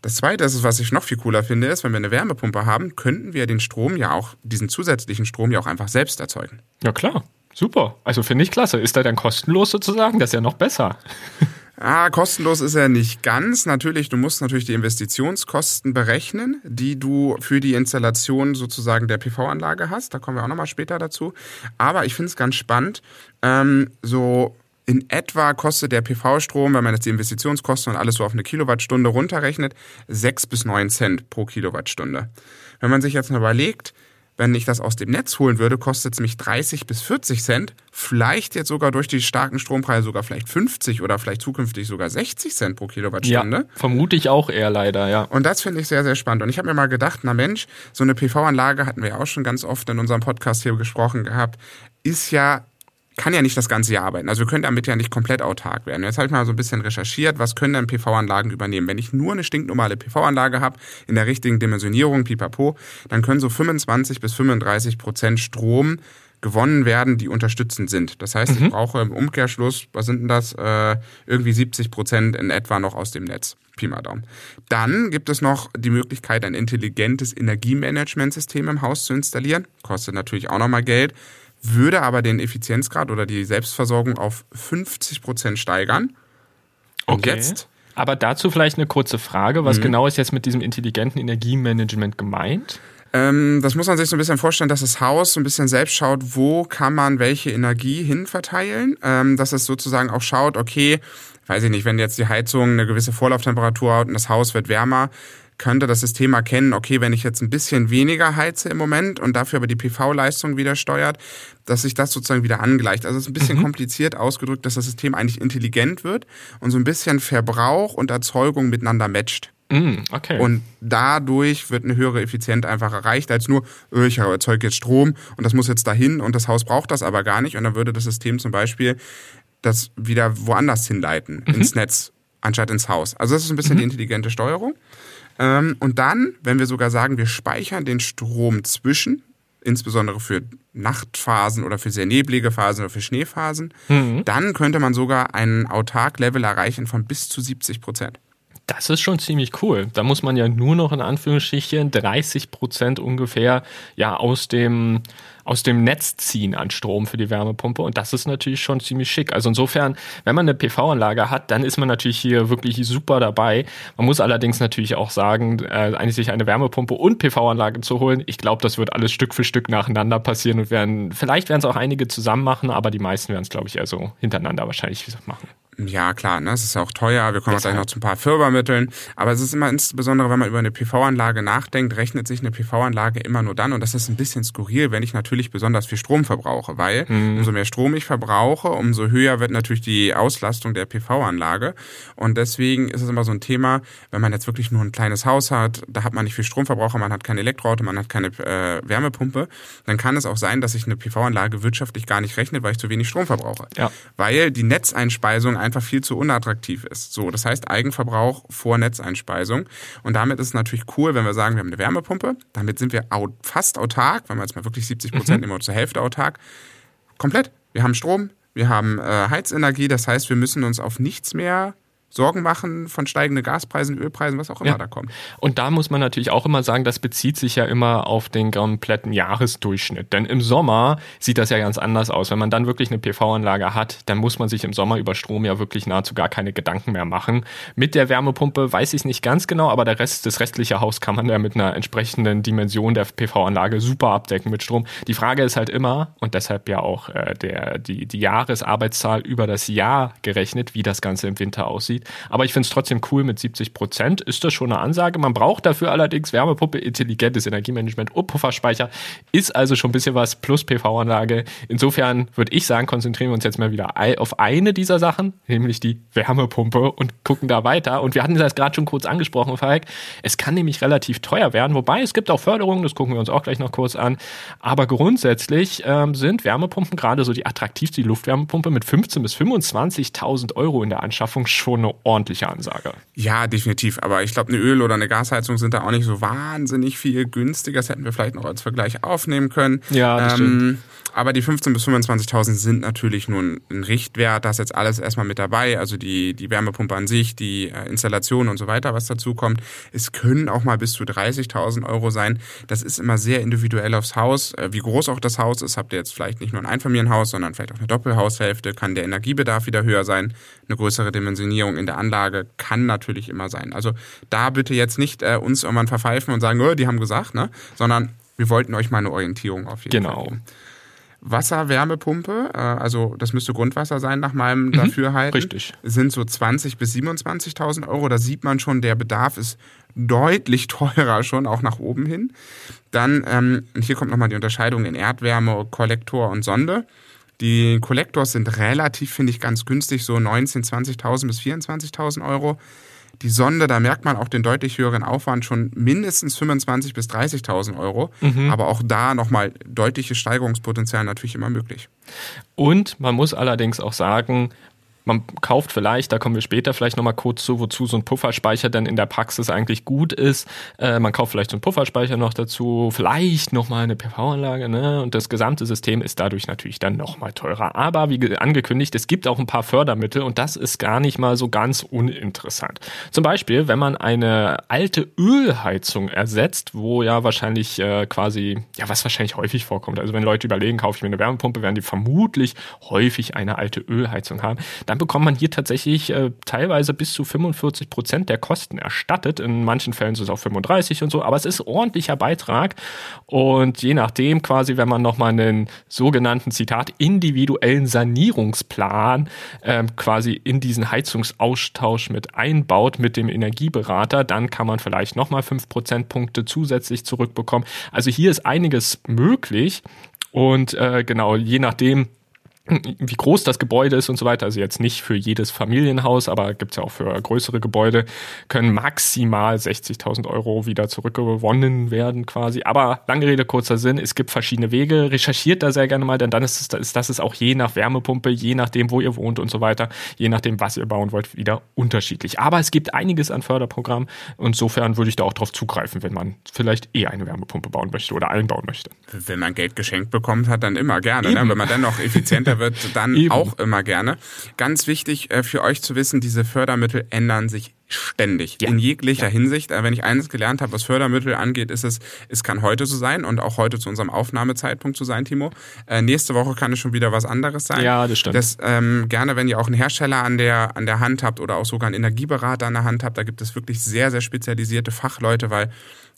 Das zweite ist, was ich noch viel cooler finde, ist, wenn wir eine Wärmepumpe haben, könnten wir den Strom ja auch, diesen zusätzlichen Strom ja auch einfach selbst erzeugen. Ja, klar. Super. Also finde ich klasse. Ist er dann kostenlos sozusagen? Das ist ja noch besser. Ah, kostenlos ist er nicht ganz. Natürlich, du musst natürlich die Investitionskosten berechnen, die du für die Installation sozusagen der PV-Anlage hast. Da kommen wir auch nochmal später dazu. Aber ich finde es ganz spannend. Ähm, so in etwa kostet der PV-Strom, wenn man jetzt die Investitionskosten und alles so auf eine Kilowattstunde runterrechnet, sechs bis neun Cent pro Kilowattstunde. Wenn man sich jetzt mal überlegt, wenn ich das aus dem Netz holen würde, kostet es mich 30 bis 40 Cent. Vielleicht jetzt sogar durch die starken Strompreise sogar vielleicht 50 oder vielleicht zukünftig sogar 60 Cent pro Kilowattstunde. Ja, vermute ich auch eher leider, ja. Und das finde ich sehr, sehr spannend. Und ich habe mir mal gedacht, na Mensch, so eine PV-Anlage hatten wir ja auch schon ganz oft in unserem Podcast hier gesprochen gehabt, ist ja kann ja nicht das ganze Jahr arbeiten. Also wir können damit ja nicht komplett autark werden. Jetzt habe ich mal so ein bisschen recherchiert, was können denn PV-Anlagen übernehmen. Wenn ich nur eine stinknormale PV-Anlage habe, in der richtigen Dimensionierung, pipapo, dann können so 25 bis 35 Prozent Strom gewonnen werden, die unterstützend sind. Das heißt, mhm. ich brauche im Umkehrschluss, was sind denn das, äh, irgendwie 70 Prozent in etwa noch aus dem Netz. Pi mal Daumen. Dann gibt es noch die Möglichkeit, ein intelligentes Energiemanagementsystem im Haus zu installieren. Kostet natürlich auch nochmal Geld würde aber den Effizienzgrad oder die Selbstversorgung auf 50 Prozent steigern. Und okay. jetzt? Aber dazu vielleicht eine kurze Frage. Was mhm. genau ist jetzt mit diesem intelligenten Energiemanagement gemeint? Ähm, das muss man sich so ein bisschen vorstellen, dass das Haus so ein bisschen selbst schaut, wo kann man welche Energie hinverteilen. Ähm, dass es sozusagen auch schaut, okay, weiß ich nicht, wenn jetzt die Heizung eine gewisse Vorlauftemperatur hat und das Haus wird wärmer, könnte das System erkennen, okay, wenn ich jetzt ein bisschen weniger heize im Moment und dafür aber die PV-Leistung wieder steuert, dass sich das sozusagen wieder angleicht. Also es ist ein bisschen mhm. kompliziert ausgedrückt, dass das System eigentlich intelligent wird und so ein bisschen Verbrauch und Erzeugung miteinander matcht. Mm, okay. Und dadurch wird eine höhere Effizienz einfach erreicht, als nur, oh, ich erzeuge jetzt Strom und das muss jetzt dahin und das Haus braucht das aber gar nicht. Und dann würde das System zum Beispiel das wieder woanders hinleiten, mhm. ins Netz, anstatt ins Haus. Also das ist ein bisschen mhm. die intelligente Steuerung. Ähm, und dann, wenn wir sogar sagen, wir speichern den Strom zwischen, insbesondere für Nachtphasen oder für sehr neblige Phasen oder für Schneephasen, mhm. dann könnte man sogar einen Autark-Level erreichen von bis zu 70 Prozent. Das ist schon ziemlich cool. Da muss man ja nur noch in Anführungsstrichen 30 Prozent ungefähr ja aus dem aus dem Netz ziehen an Strom für die Wärmepumpe und das ist natürlich schon ziemlich schick. Also insofern, wenn man eine PV-Anlage hat, dann ist man natürlich hier wirklich super dabei. Man muss allerdings natürlich auch sagen, äh, eigentlich sich eine Wärmepumpe und PV-Anlage zu holen, ich glaube, das wird alles Stück für Stück nacheinander passieren und werden, vielleicht werden es auch einige zusammen machen, aber die meisten werden es, glaube ich, eher so hintereinander wahrscheinlich machen. Ja, klar, ne? es ist auch teuer. Wir kommen auch gleich noch zu ein paar Fördermitteln. Aber es ist immer insbesondere, wenn man über eine PV-Anlage nachdenkt, rechnet sich eine PV-Anlage immer nur dann. Und das ist ein bisschen skurril, wenn ich natürlich besonders viel Strom verbrauche. Weil mhm. umso mehr Strom ich verbrauche, umso höher wird natürlich die Auslastung der PV-Anlage. Und deswegen ist es immer so ein Thema, wenn man jetzt wirklich nur ein kleines Haus hat, da hat man nicht viel Stromverbraucher, man hat kein Elektroauto, man hat keine äh, Wärmepumpe, dann kann es auch sein, dass sich eine PV-Anlage wirtschaftlich gar nicht rechnet, weil ich zu wenig Strom verbrauche. Ja. Weil die Netzeinspeisung einfach viel zu unattraktiv ist. So, das heißt Eigenverbrauch vor Netzeinspeisung. Und damit ist es natürlich cool, wenn wir sagen, wir haben eine Wärmepumpe. Damit sind wir fast autark, wenn wir jetzt mal wirklich 70 Prozent mhm. immer zur Hälfte autark. Komplett. Wir haben Strom, wir haben äh, Heizenergie. Das heißt, wir müssen uns auf nichts mehr Sorgen machen von steigenden Gaspreisen, Ölpreisen, was auch immer ja. da kommt. Und da muss man natürlich auch immer sagen, das bezieht sich ja immer auf den kompletten Jahresdurchschnitt. Denn im Sommer sieht das ja ganz anders aus. Wenn man dann wirklich eine PV-Anlage hat, dann muss man sich im Sommer über Strom ja wirklich nahezu gar keine Gedanken mehr machen. Mit der Wärmepumpe weiß ich nicht ganz genau, aber der Rest, das restliche Haus kann man ja mit einer entsprechenden Dimension der PV-Anlage super abdecken mit Strom. Die Frage ist halt immer, und deshalb ja auch äh, der, die, die Jahresarbeitszahl über das Jahr gerechnet, wie das Ganze im Winter aussieht aussieht. Aber ich finde es trotzdem cool mit 70 Prozent. Ist das schon eine Ansage? Man braucht dafür allerdings Wärmepumpe, intelligentes Energiemanagement und Pufferspeicher. Ist also schon ein bisschen was plus PV-Anlage. Insofern würde ich sagen, konzentrieren wir uns jetzt mal wieder auf eine dieser Sachen, nämlich die Wärmepumpe und gucken da weiter. Und wir hatten das gerade schon kurz angesprochen, Falk. Es kann nämlich relativ teuer werden, wobei es gibt auch Förderungen, das gucken wir uns auch gleich noch kurz an. Aber grundsätzlich ähm, sind Wärmepumpen gerade so die attraktivste Luftwärmepumpe mit 15.000 bis 25.000 Euro in der Anschaffung schon eine ordentliche Ansage. Ja, definitiv. Aber ich glaube, eine Öl- oder eine Gasheizung sind da auch nicht so wahnsinnig viel günstiger. Das hätten wir vielleicht noch als Vergleich aufnehmen können. Ja, das ähm, Aber die 15.000 bis 25.000 sind natürlich nur ein Richtwert. Da ist jetzt alles erstmal mit dabei. Also die, die Wärmepumpe an sich, die äh, Installation und so weiter, was dazu kommt. Es können auch mal bis zu 30.000 Euro sein. Das ist immer sehr individuell aufs Haus. Äh, wie groß auch das Haus ist, habt ihr jetzt vielleicht nicht nur ein Einfamilienhaus, sondern vielleicht auch eine Doppelhaushälfte. Kann der Energiebedarf wieder höher sein. Eine größere Dimensionierung in der Anlage kann natürlich immer sein. Also da bitte jetzt nicht äh, uns irgendwann verpfeifen und sagen, oh, die haben gesagt, ne? sondern wir wollten euch mal eine Orientierung auf jeden genau. Fall geben. Wasserwärmepumpe, äh, also das müsste Grundwasser sein nach meinem mhm, Dafürhalten, richtig. sind so 20.000 bis 27.000 Euro. Da sieht man schon, der Bedarf ist deutlich teurer schon, auch nach oben hin. Dann, ähm, hier kommt nochmal die Unterscheidung in Erdwärme, Kollektor und Sonde. Die Kollektors sind relativ, finde ich, ganz günstig, so 19.000, 20.000 bis 24.000 Euro. Die Sonde, da merkt man auch den deutlich höheren Aufwand, schon mindestens 25.000 bis 30.000 Euro. Mhm. Aber auch da nochmal deutliches Steigerungspotenzial natürlich immer möglich. Und man muss allerdings auch sagen, man kauft vielleicht, da kommen wir später vielleicht nochmal kurz zu, wozu so ein Pufferspeicher dann in der Praxis eigentlich gut ist. Äh, man kauft vielleicht so einen Pufferspeicher noch dazu, vielleicht nochmal eine PV-Anlage, ne? Und das gesamte System ist dadurch natürlich dann nochmal teurer. Aber wie angekündigt, es gibt auch ein paar Fördermittel und das ist gar nicht mal so ganz uninteressant. Zum Beispiel, wenn man eine alte Ölheizung ersetzt, wo ja wahrscheinlich äh, quasi, ja, was wahrscheinlich häufig vorkommt. Also wenn Leute überlegen, kaufe ich mir eine Wärmepumpe, werden die vermutlich häufig eine alte Ölheizung haben. Dann dann bekommt man hier tatsächlich äh, teilweise bis zu 45 Prozent der Kosten erstattet. In manchen Fällen sind es auch 35 und so, aber es ist ordentlicher Beitrag. Und je nachdem quasi, wenn man nochmal einen sogenannten, Zitat, individuellen Sanierungsplan äh, quasi in diesen Heizungsaustausch mit einbaut mit dem Energieberater, dann kann man vielleicht nochmal 5 Prozentpunkte zusätzlich zurückbekommen. Also hier ist einiges möglich. Und äh, genau, je nachdem, wie groß das Gebäude ist und so weiter, also jetzt nicht für jedes Familienhaus, aber gibt's ja auch für größere Gebäude, können maximal 60.000 Euro wieder zurückgewonnen werden quasi. Aber lange Rede, kurzer Sinn, es gibt verschiedene Wege. Recherchiert da sehr gerne mal, denn dann ist, es, ist das ist auch je nach Wärmepumpe, je nachdem, wo ihr wohnt und so weiter, je nachdem, was ihr bauen wollt, wieder unterschiedlich. Aber es gibt einiges an Förderprogrammen. Insofern würde ich da auch drauf zugreifen, wenn man vielleicht eh eine Wärmepumpe bauen möchte oder einbauen möchte. Wenn man Geld geschenkt bekommt hat, dann immer gerne. Ne? Wenn man dann noch effizienter wird dann Eben. auch immer gerne. Ganz wichtig äh, für euch zu wissen, diese Fördermittel ändern sich ständig ja. in jeglicher ja. Hinsicht. Äh, wenn ich eines gelernt habe, was Fördermittel angeht, ist es, es kann heute so sein und auch heute zu unserem Aufnahmezeitpunkt so sein, Timo. Äh, nächste Woche kann es schon wieder was anderes sein. Ja, das stimmt. Das, ähm, gerne, wenn ihr auch einen Hersteller an der, an der Hand habt oder auch sogar einen Energieberater an der Hand habt, da gibt es wirklich sehr, sehr spezialisierte Fachleute, weil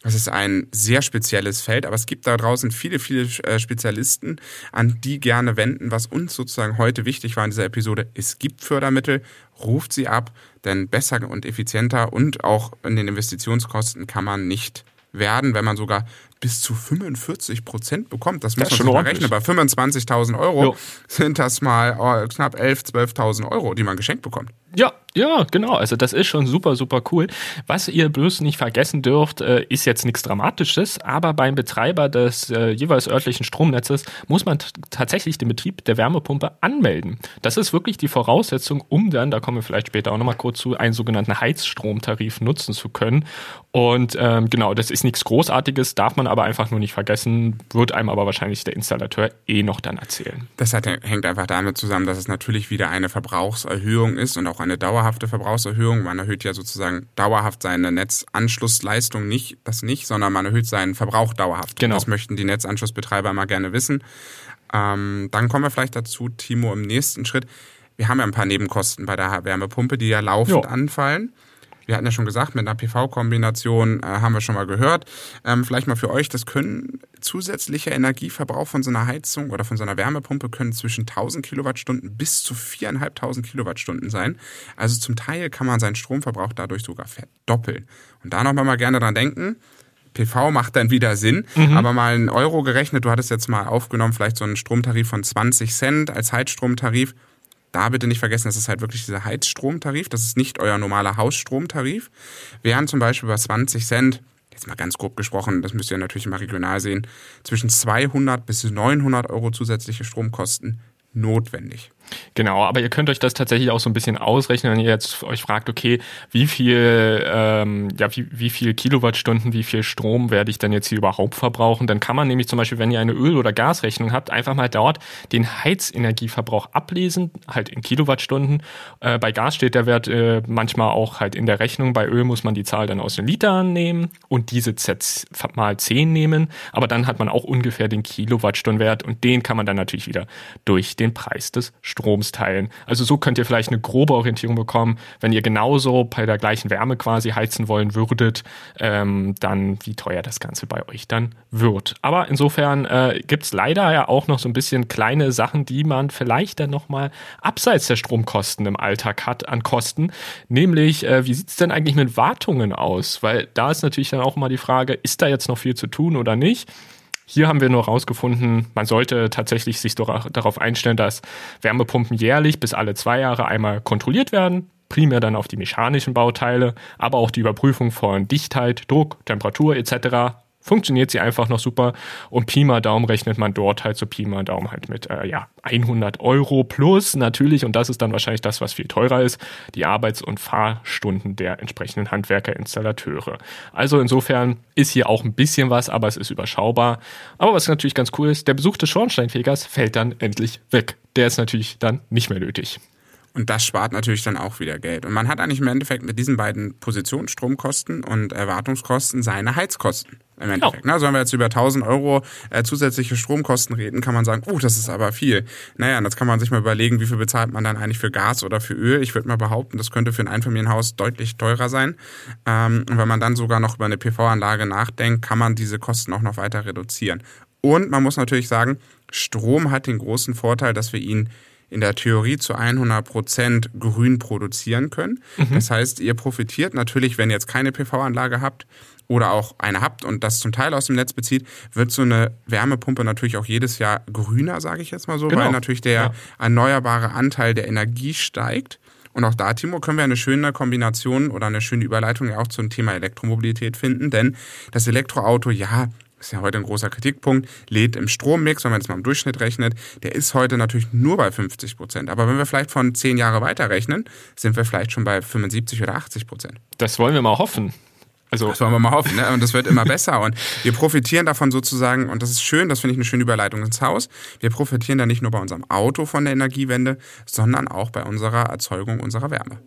das ist ein sehr spezielles Feld, aber es gibt da draußen viele, viele äh, Spezialisten, an die gerne wenden. Was uns sozusagen heute wichtig war in dieser Episode, es gibt Fördermittel, ruft sie ab, denn besser und effizienter und auch in den Investitionskosten kann man nicht werden, wenn man sogar bis zu 45 Prozent bekommt. Das, das muss man mal rechnen. Bei 25.000 Euro jo. sind das mal oh, knapp 11.000, 12.000 Euro, die man geschenkt bekommt. Ja, ja, genau. Also das ist schon super, super cool. Was ihr bloß nicht vergessen dürft, äh, ist jetzt nichts Dramatisches, aber beim Betreiber des äh, jeweils örtlichen Stromnetzes muss man tatsächlich den Betrieb der Wärmepumpe anmelden. Das ist wirklich die Voraussetzung, um dann, da kommen wir vielleicht später auch nochmal kurz zu, einen sogenannten Heizstromtarif nutzen zu können. Und ähm, genau, das ist nichts Großartiges, darf man aber einfach nur nicht vergessen, wird einem aber wahrscheinlich der Installateur eh noch dann erzählen. Das hat, hängt einfach damit zusammen, dass es natürlich wieder eine Verbrauchserhöhung ist und auch eine dauerhafte Verbrauchserhöhung. Man erhöht ja sozusagen dauerhaft seine Netzanschlussleistung nicht, das nicht, sondern man erhöht seinen Verbrauch dauerhaft. Genau. Das möchten die Netzanschlussbetreiber mal gerne wissen. Ähm, dann kommen wir vielleicht dazu, Timo, im nächsten Schritt. Wir haben ja ein paar Nebenkosten bei der Wärmepumpe, die ja laufend jo. anfallen. Wir hatten ja schon gesagt, mit einer PV-Kombination äh, haben wir schon mal gehört. Ähm, vielleicht mal für euch, das können zusätzlicher Energieverbrauch von so einer Heizung oder von so einer Wärmepumpe können zwischen 1000 Kilowattstunden bis zu 4.500 Kilowattstunden sein. Also zum Teil kann man seinen Stromverbrauch dadurch sogar verdoppeln. Und da nochmal mal gerne dran denken. PV macht dann wieder Sinn, mhm. aber mal einen Euro gerechnet, du hattest jetzt mal aufgenommen, vielleicht so einen Stromtarif von 20 Cent als Heizstromtarif. Da bitte nicht vergessen, das ist halt wirklich dieser Heizstromtarif, das ist nicht euer normaler Hausstromtarif. Während zum Beispiel bei 20 Cent jetzt mal ganz grob gesprochen, das müsst ihr natürlich immer regional sehen, zwischen 200 bis 900 Euro zusätzliche Stromkosten notwendig. Genau, aber ihr könnt euch das tatsächlich auch so ein bisschen ausrechnen, wenn ihr jetzt euch fragt, okay, wie viel, ähm, ja, wie, wie viel Kilowattstunden, wie viel Strom werde ich denn jetzt hier überhaupt verbrauchen? Dann kann man nämlich zum Beispiel, wenn ihr eine Öl- oder Gasrechnung habt, einfach mal dort den Heizenergieverbrauch ablesen, halt in Kilowattstunden. Äh, bei Gas steht der Wert äh, manchmal auch halt in der Rechnung. Bei Öl muss man die Zahl dann aus den Litern nehmen und diese Z mal 10 nehmen. Aber dann hat man auch ungefähr den Kilowattstundenwert und den kann man dann natürlich wieder durch den Preis des Stroms Stroms teilen. Also so könnt ihr vielleicht eine grobe Orientierung bekommen, wenn ihr genauso bei der gleichen Wärme quasi heizen wollen würdet, ähm, dann wie teuer das Ganze bei euch dann wird. Aber insofern äh, gibt es leider ja auch noch so ein bisschen kleine Sachen, die man vielleicht dann nochmal abseits der Stromkosten im Alltag hat an Kosten. Nämlich, äh, wie sieht es denn eigentlich mit Wartungen aus? Weil da ist natürlich dann auch mal die Frage, ist da jetzt noch viel zu tun oder nicht? Hier haben wir nur herausgefunden, man sollte tatsächlich sich darauf einstellen, dass Wärmepumpen jährlich bis alle zwei Jahre einmal kontrolliert werden, primär dann auf die mechanischen Bauteile, aber auch die Überprüfung von Dichtheit, Druck, Temperatur etc funktioniert sie einfach noch super. Und Pi mal Daumen rechnet man dort halt so Pi mal Daumen halt mit äh, ja 100 Euro plus natürlich, und das ist dann wahrscheinlich das, was viel teurer ist, die Arbeits- und Fahrstunden der entsprechenden Handwerker, Installateure. Also insofern ist hier auch ein bisschen was, aber es ist überschaubar. Aber was natürlich ganz cool ist, der Besuch des Schornsteinfegers fällt dann endlich weg. Der ist natürlich dann nicht mehr nötig. Und das spart natürlich dann auch wieder Geld. Und man hat eigentlich im Endeffekt mit diesen beiden Positionen, Stromkosten und Erwartungskosten, seine Heizkosten. Im Endeffekt. Ja. Also wenn wir jetzt über 1000 Euro äh, zusätzliche Stromkosten reden, kann man sagen, oh, das ist aber viel. Naja, und jetzt kann man sich mal überlegen, wie viel bezahlt man dann eigentlich für Gas oder für Öl. Ich würde mal behaupten, das könnte für ein Einfamilienhaus deutlich teurer sein. Ähm, und wenn man dann sogar noch über eine PV-Anlage nachdenkt, kann man diese Kosten auch noch weiter reduzieren. Und man muss natürlich sagen, Strom hat den großen Vorteil, dass wir ihn in der Theorie zu 100 Prozent grün produzieren können. Mhm. Das heißt, ihr profitiert natürlich, wenn ihr jetzt keine PV-Anlage habt oder auch eine habt und das zum Teil aus dem Netz bezieht, wird so eine Wärmepumpe natürlich auch jedes Jahr grüner, sage ich jetzt mal so, genau. weil natürlich der ja. erneuerbare Anteil der Energie steigt. Und auch da, Timo, können wir eine schöne Kombination oder eine schöne Überleitung ja auch zum Thema Elektromobilität finden, denn das Elektroauto, ja, ist ja heute ein großer Kritikpunkt, lädt im Strommix, wenn man jetzt mal im Durchschnitt rechnet, der ist heute natürlich nur bei 50 Prozent. Aber wenn wir vielleicht von zehn Jahre weiter rechnen, sind wir vielleicht schon bei 75 oder 80 Prozent. Das wollen wir mal hoffen. Also, das wollen wir mal hoffen, ne? Und das wird immer besser. Und wir profitieren davon sozusagen, und das ist schön, das finde ich eine schöne Überleitung ins Haus. Wir profitieren da nicht nur bei unserem Auto von der Energiewende, sondern auch bei unserer Erzeugung unserer Wärme.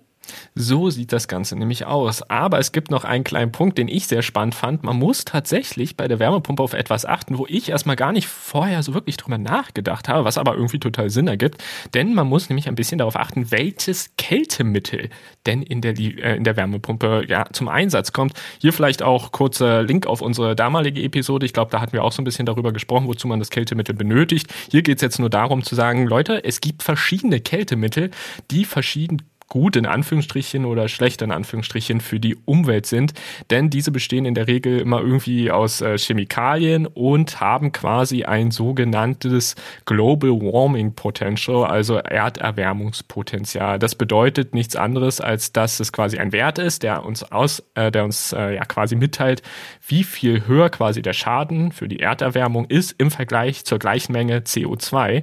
So sieht das Ganze nämlich aus. Aber es gibt noch einen kleinen Punkt, den ich sehr spannend fand. Man muss tatsächlich bei der Wärmepumpe auf etwas achten, wo ich erstmal gar nicht vorher so wirklich drüber nachgedacht habe, was aber irgendwie total Sinn ergibt. Denn man muss nämlich ein bisschen darauf achten, welches Kältemittel denn in der, äh, in der Wärmepumpe ja, zum Einsatz kommt. Hier vielleicht auch kurzer Link auf unsere damalige Episode. Ich glaube, da hatten wir auch so ein bisschen darüber gesprochen, wozu man das Kältemittel benötigt. Hier geht es jetzt nur darum zu sagen, Leute, es gibt verschiedene Kältemittel, die verschieden gut in Anführungsstrichen oder schlecht in Anführungsstrichen für die Umwelt sind, denn diese bestehen in der Regel immer irgendwie aus äh, Chemikalien und haben quasi ein sogenanntes Global Warming Potential, also Erderwärmungspotenzial. Das bedeutet nichts anderes, als dass es quasi ein Wert ist, der uns aus, äh, der uns äh, ja quasi mitteilt, wie viel höher quasi der Schaden für die Erderwärmung ist im Vergleich zur gleichen Menge CO2.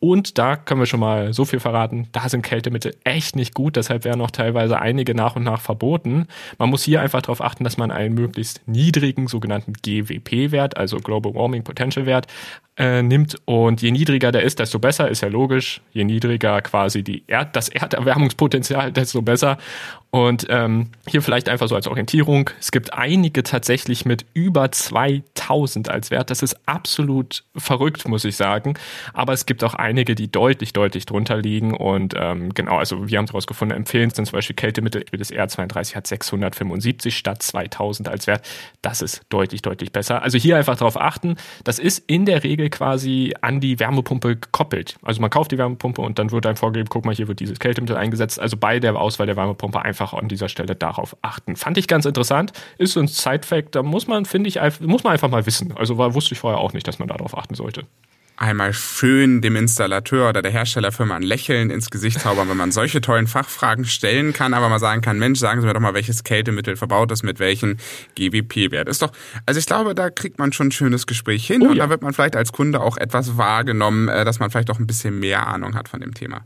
Und da können wir schon mal so viel verraten, da sind Kältemittel echt nicht gut, deshalb werden auch teilweise einige nach und nach verboten. Man muss hier einfach darauf achten, dass man einen möglichst niedrigen sogenannten GWP-Wert, also Global Warming Potential Wert, äh, nimmt. Und je niedriger der ist, desto besser, ist ja logisch. Je niedriger quasi die Erd das Erderwärmungspotenzial, desto besser. Und ähm, hier vielleicht einfach so als Orientierung. Es gibt einige tatsächlich mit über 2000 als Wert. Das ist absolut verrückt, muss ich sagen. Aber es gibt auch einige, die deutlich, deutlich drunter liegen. Und ähm, genau, also wir haben daraus gefunden, empfehlen sind zum Beispiel Kältemittel. Das R32 hat 675 statt 2000 als Wert. Das ist deutlich, deutlich besser. Also hier einfach darauf achten. Das ist in der Regel quasi an die Wärmepumpe gekoppelt. Also man kauft die Wärmepumpe und dann wird einem vorgegeben, guck mal, hier wird dieses Kältemittel eingesetzt. Also bei der Auswahl der Wärmepumpe einfach einfach an dieser Stelle darauf achten. Fand ich ganz interessant. Ist so ein Side-Fact, da muss man, finde ich, muss man einfach mal wissen. Also war, wusste ich vorher auch nicht, dass man darauf achten sollte. Einmal schön dem Installateur oder der Herstellerfirma ein Lächeln ins Gesicht zaubern, wenn man solche tollen Fachfragen stellen kann, aber man sagen kann, Mensch, sagen Sie mir doch mal, welches Kältemittel verbaut ist mit welchem GWP-Wert. Ist doch, also ich glaube, da kriegt man schon ein schönes Gespräch hin oh, und ja. da wird man vielleicht als Kunde auch etwas wahrgenommen, äh, dass man vielleicht auch ein bisschen mehr Ahnung hat von dem Thema.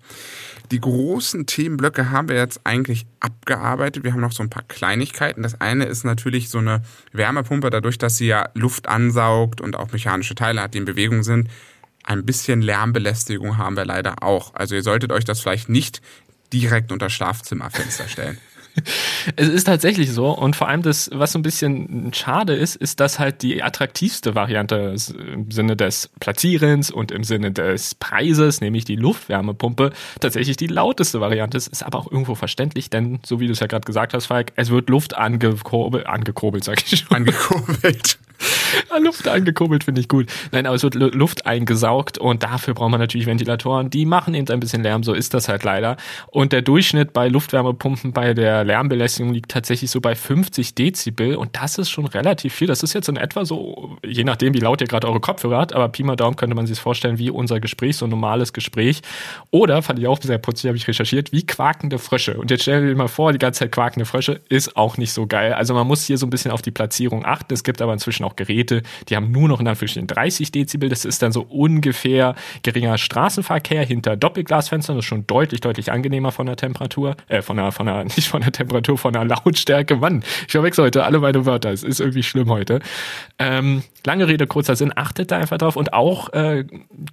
Die großen Themenblöcke haben wir jetzt eigentlich abgearbeitet. Wir haben noch so ein paar Kleinigkeiten. Das eine ist natürlich so eine Wärmepumpe, dadurch, dass sie ja Luft ansaugt und auch mechanische Teile hat, die in Bewegung sind. Ein bisschen Lärmbelästigung haben wir leider auch. Also ihr solltet euch das vielleicht nicht direkt unter Schlafzimmerfenster stellen. Es ist tatsächlich so und vor allem das, was so ein bisschen schade ist, ist, dass halt die attraktivste Variante im Sinne des Platzierens und im Sinne des Preises, nämlich die Luftwärmepumpe, tatsächlich die lauteste Variante ist, ist aber auch irgendwo verständlich, denn so wie du es ja gerade gesagt hast, Falk, es wird Luft angekurbelt, angekurbelt, sag ich schon. Angekurbelt. Luft angekurbelt finde ich gut. Nein, aber es wird Luft eingesaugt und dafür braucht man natürlich Ventilatoren. Die machen eben ein bisschen Lärm, so ist das halt leider. Und der Durchschnitt bei Luftwärmepumpen bei der Lärmbelästigung liegt tatsächlich so bei 50 Dezibel und das ist schon relativ viel. Das ist jetzt in etwa so, je nachdem, wie laut ihr gerade eure Kopfhörer habt, aber Pi mal Daumen könnte man sich vorstellen, wie unser Gespräch, so ein normales Gespräch. Oder, fand ich auch sehr putzig, habe ich recherchiert, wie quakende Frösche. Und jetzt stell dir mal vor, die ganze Zeit quakende Frösche ist auch nicht so geil. Also man muss hier so ein bisschen auf die Platzierung achten. Es gibt aber inzwischen auch Geräte, die haben nur noch in Anführungsstrichen 30 Dezibel. Das ist dann so ungefähr geringer Straßenverkehr hinter Doppelglasfenstern. Das ist schon deutlich, deutlich angenehmer von der Temperatur, äh, von der, von der, nicht von der Temperatur, von der Lautstärke. Mann, ich verwechsel heute alle meine Wörter. Es ist irgendwie schlimm heute. Ähm, lange Rede, kurzer Sinn. Achtet da einfach drauf und auch äh,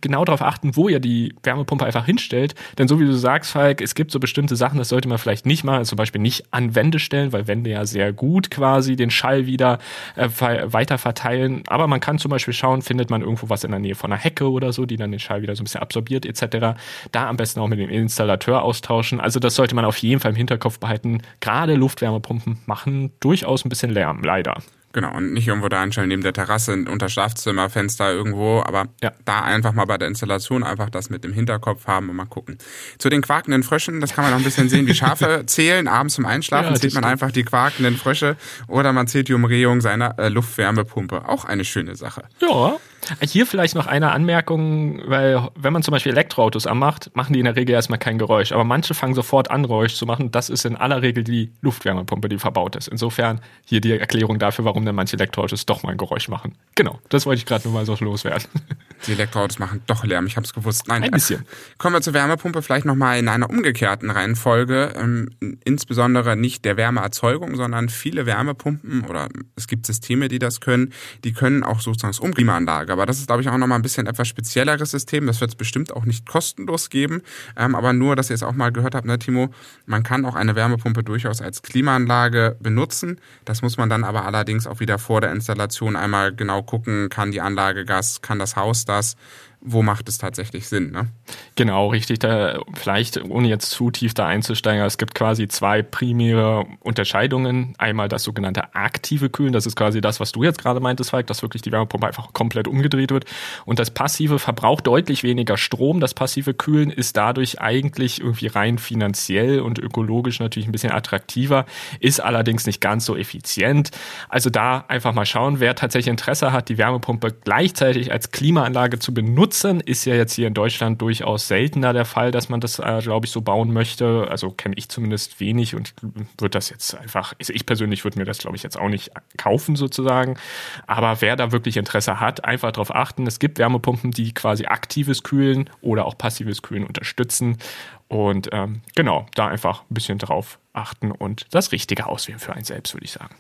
genau darauf achten, wo ihr die Wärmepumpe einfach hinstellt. Denn so wie du sagst, Falk, es gibt so bestimmte Sachen, das sollte man vielleicht nicht machen. zum Beispiel nicht an Wände stellen, weil Wände ja sehr gut quasi den Schall wieder äh, weiter verteilen. Aber man kann zum Beispiel schauen, findet man irgendwo was in der Nähe von einer Hecke oder so, die dann den Schall wieder so ein bisschen absorbiert etc. Da am besten auch mit dem Installateur austauschen. Also das sollte man auf jeden Fall im Hinterkopf behalten. Gerade Luftwärmepumpen machen durchaus ein bisschen Lärm, leider. Genau, und nicht irgendwo da anstellen neben der Terrasse unter Schlafzimmerfenster irgendwo, aber ja. da einfach mal bei der Installation einfach das mit dem Hinterkopf haben und mal gucken. Zu den quakenden Fröschen, das kann man noch ein bisschen sehen, wie Schafe zählen. Abends zum Einschlafen ja, zählt man einfach die quakenden Frösche oder man zählt die Umrehung seiner äh, Luftwärmepumpe. Auch eine schöne Sache. Ja. Hier vielleicht noch eine Anmerkung, weil wenn man zum Beispiel Elektroautos anmacht, machen die in der Regel erstmal kein Geräusch. Aber manche fangen sofort an, Geräusch zu machen. Das ist in aller Regel die Luftwärmepumpe, die verbaut ist. Insofern hier die Erklärung dafür, warum dann manche Elektroautos doch mal ein Geräusch machen. Genau, das wollte ich gerade nur mal so loswerden. Die Elektroautos machen doch Lärm, ich habe es gewusst. Nein, ein bisschen. Kommen wir zur Wärmepumpe, vielleicht nochmal in einer umgekehrten Reihenfolge. Ähm, insbesondere nicht der Wärmeerzeugung, sondern viele Wärmepumpen oder es gibt Systeme, die das können, die können auch sozusagen das Umklimaanlage aber das ist, glaube ich, auch nochmal ein bisschen etwas spezielleres System. Das wird es bestimmt auch nicht kostenlos geben. Ähm, aber nur, dass ihr es auch mal gehört habt, ne, Timo, man kann auch eine Wärmepumpe durchaus als Klimaanlage benutzen. Das muss man dann aber allerdings auch wieder vor der Installation einmal genau gucken, kann die Anlage Gas, kann das Haus das wo macht es tatsächlich Sinn. Ne? Genau, richtig. Da, vielleicht, ohne jetzt zu tief da einzusteigen, es gibt quasi zwei primäre Unterscheidungen. Einmal das sogenannte aktive Kühlen, das ist quasi das, was du jetzt gerade meintest, Falk, dass wirklich die Wärmepumpe einfach komplett umgedreht wird. Und das passive verbraucht deutlich weniger Strom. Das passive Kühlen ist dadurch eigentlich irgendwie rein finanziell und ökologisch natürlich ein bisschen attraktiver, ist allerdings nicht ganz so effizient. Also da einfach mal schauen, wer tatsächlich Interesse hat, die Wärmepumpe gleichzeitig als Klimaanlage zu benutzen nutzen. Ist ja jetzt hier in Deutschland durchaus seltener der Fall, dass man das, äh, glaube ich, so bauen möchte. Also kenne ich zumindest wenig und würde das jetzt einfach, also ich persönlich würde mir das, glaube ich, jetzt auch nicht kaufen sozusagen. Aber wer da wirklich Interesse hat, einfach darauf achten. Es gibt Wärmepumpen, die quasi aktives Kühlen oder auch passives Kühlen unterstützen. Und ähm, genau, da einfach ein bisschen drauf achten und das Richtige auswählen für einen selbst, würde ich sagen.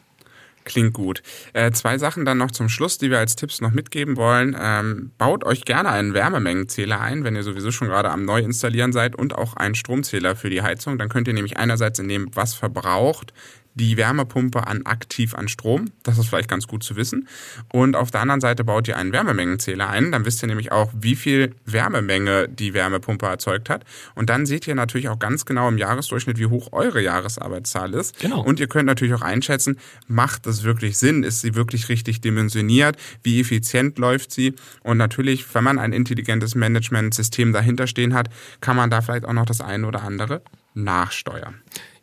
Klingt gut. Äh, zwei Sachen dann noch zum Schluss, die wir als Tipps noch mitgeben wollen. Ähm, baut euch gerne einen Wärmemengenzähler ein, wenn ihr sowieso schon gerade am Neuinstallieren seid und auch einen Stromzähler für die Heizung. Dann könnt ihr nämlich einerseits entnehmen, was verbraucht die Wärmepumpe an aktiv an Strom. Das ist vielleicht ganz gut zu wissen. Und auf der anderen Seite baut ihr einen Wärmemengenzähler ein. Dann wisst ihr nämlich auch, wie viel Wärmemenge die Wärmepumpe erzeugt hat. Und dann seht ihr natürlich auch ganz genau im Jahresdurchschnitt, wie hoch eure Jahresarbeitszahl ist. Genau. Und ihr könnt natürlich auch einschätzen, macht das wirklich Sinn? Ist sie wirklich richtig dimensioniert? Wie effizient läuft sie? Und natürlich, wenn man ein intelligentes Managementsystem dahinter stehen hat, kann man da vielleicht auch noch das eine oder andere nachsteuern.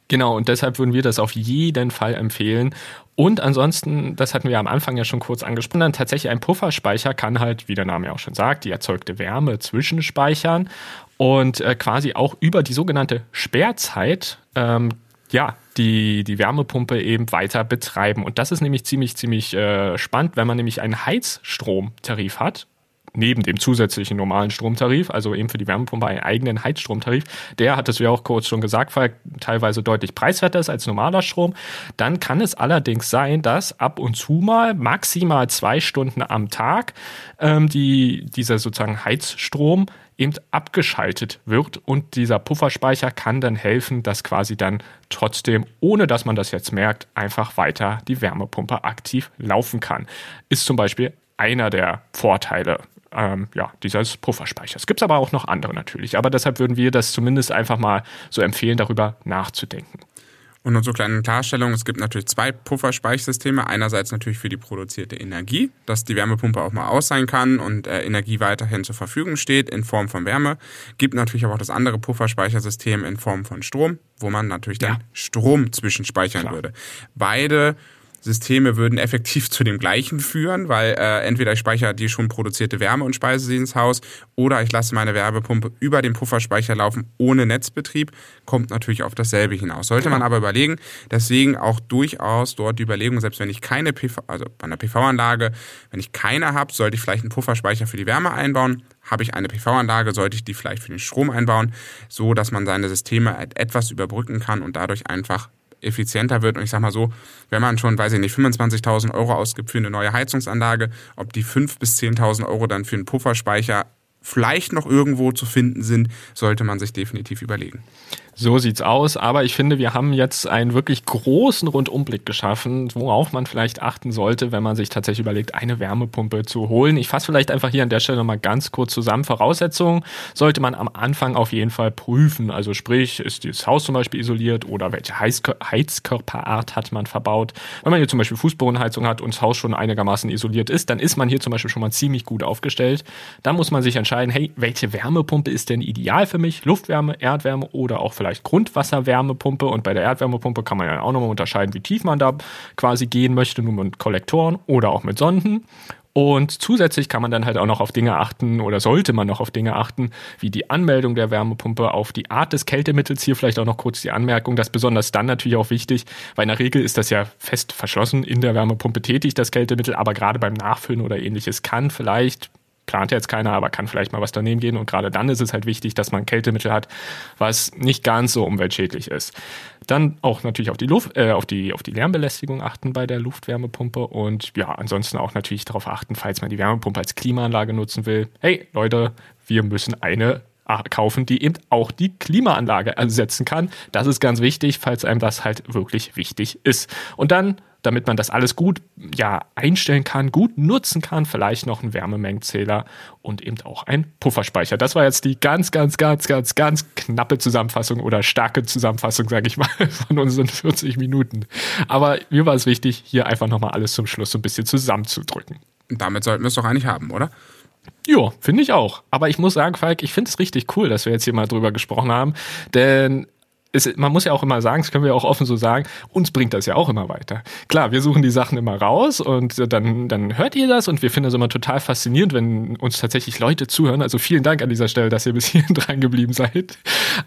Genau, und deshalb würden wir das auf jeden Fall empfehlen. Und ansonsten, das hatten wir am Anfang ja schon kurz angesprochen, dann tatsächlich ein Pufferspeicher kann halt, wie der Name ja auch schon sagt, die erzeugte Wärme zwischenspeichern und äh, quasi auch über die sogenannte Sperrzeit ähm, ja, die, die Wärmepumpe eben weiter betreiben. Und das ist nämlich ziemlich, ziemlich äh, spannend, wenn man nämlich einen Heizstromtarif hat neben dem zusätzlichen normalen Stromtarif, also eben für die Wärmepumpe einen eigenen Heizstromtarif. Der hat es ja auch kurz schon gesagt, weil teilweise deutlich preiswerter ist als normaler Strom. Dann kann es allerdings sein, dass ab und zu mal maximal zwei Stunden am Tag ähm, die, dieser sozusagen Heizstrom eben abgeschaltet wird und dieser Pufferspeicher kann dann helfen, dass quasi dann trotzdem, ohne dass man das jetzt merkt, einfach weiter die Wärmepumpe aktiv laufen kann. Ist zum Beispiel einer der Vorteile ähm, ja, dieses Pufferspeichers. Gibt es aber auch noch andere natürlich. Aber deshalb würden wir das zumindest einfach mal so empfehlen, darüber nachzudenken. Und nur zur kleinen Klarstellung, es gibt natürlich zwei Pufferspeichersysteme. Einerseits natürlich für die produzierte Energie, dass die Wärmepumpe auch mal aus sein kann und äh, Energie weiterhin zur Verfügung steht in Form von Wärme. Gibt natürlich aber auch das andere Pufferspeichersystem in Form von Strom, wo man natürlich ja. dann Strom zwischenspeichern Klar. würde. Beide Systeme würden effektiv zu dem gleichen führen, weil äh, entweder ich speichere die schon produzierte Wärme und speise sie ins Haus oder ich lasse meine Wärmepumpe über den Pufferspeicher laufen ohne Netzbetrieb, kommt natürlich auf dasselbe hinaus. Sollte man aber überlegen, deswegen auch durchaus dort die Überlegung, selbst wenn ich keine PV, also bei einer PV-Anlage, wenn ich keine habe, sollte ich vielleicht einen Pufferspeicher für die Wärme einbauen. Habe ich eine PV-Anlage, sollte ich die vielleicht für den Strom einbauen, so dass man seine Systeme etwas überbrücken kann und dadurch einfach effizienter wird. Und ich sag mal so, wenn man schon, weiß ich nicht, 25.000 Euro ausgibt für eine neue Heizungsanlage, ob die 5.000 bis 10.000 Euro dann für einen Pufferspeicher vielleicht noch irgendwo zu finden sind, sollte man sich definitiv überlegen. So sieht's aus, aber ich finde, wir haben jetzt einen wirklich großen Rundumblick geschaffen, worauf man vielleicht achten sollte, wenn man sich tatsächlich überlegt, eine Wärmepumpe zu holen. Ich fasse vielleicht einfach hier an der Stelle nochmal ganz kurz zusammen. Voraussetzungen sollte man am Anfang auf jeden Fall prüfen. Also sprich, ist dieses Haus zum Beispiel isoliert oder welche Heizkörperart hat man verbaut. Wenn man hier zum Beispiel Fußbodenheizung hat und das Haus schon einigermaßen isoliert ist, dann ist man hier zum Beispiel schon mal ziemlich gut aufgestellt. Dann muss man sich entscheiden, hey, welche Wärmepumpe ist denn ideal für mich? Luftwärme, Erdwärme oder auch vielleicht vielleicht Grundwasserwärmepumpe und bei der Erdwärmepumpe kann man ja auch nochmal unterscheiden, wie tief man da quasi gehen möchte, nur mit Kollektoren oder auch mit Sonden. Und zusätzlich kann man dann halt auch noch auf Dinge achten oder sollte man noch auf Dinge achten, wie die Anmeldung der Wärmepumpe, auf die Art des Kältemittels. Hier vielleicht auch noch kurz die Anmerkung, das besonders dann natürlich auch wichtig, weil in der Regel ist das ja fest verschlossen in der Wärmepumpe tätig, das Kältemittel, aber gerade beim Nachfüllen oder ähnliches kann vielleicht plant jetzt keiner, aber kann vielleicht mal was daneben gehen. Und gerade dann ist es halt wichtig, dass man Kältemittel hat, was nicht ganz so umweltschädlich ist. Dann auch natürlich auf die Luft, äh, auf die, auf die Lärmbelästigung achten bei der Luftwärmepumpe und ja, ansonsten auch natürlich darauf achten, falls man die Wärmepumpe als Klimaanlage nutzen will. Hey, Leute, wir müssen eine kaufen, die eben auch die Klimaanlage ersetzen kann. Das ist ganz wichtig, falls einem das halt wirklich wichtig ist. Und dann damit man das alles gut ja, einstellen kann, gut nutzen kann. Vielleicht noch ein Wärmemengenzähler und eben auch ein Pufferspeicher. Das war jetzt die ganz, ganz, ganz, ganz, ganz knappe Zusammenfassung oder starke Zusammenfassung, sage ich mal, von unseren 40 Minuten. Aber mir war es wichtig, hier einfach nochmal alles zum Schluss so ein bisschen zusammenzudrücken. Damit sollten wir es doch eigentlich haben, oder? Ja, finde ich auch. Aber ich muss sagen, Falk, ich finde es richtig cool, dass wir jetzt hier mal drüber gesprochen haben. Denn es, man muss ja auch immer sagen, das können wir auch offen so sagen, uns bringt das ja auch immer weiter. Klar, wir suchen die Sachen immer raus und dann, dann hört ihr das und wir finden das immer total faszinierend, wenn uns tatsächlich Leute zuhören. Also vielen Dank an dieser Stelle, dass ihr bis hierhin dran geblieben seid.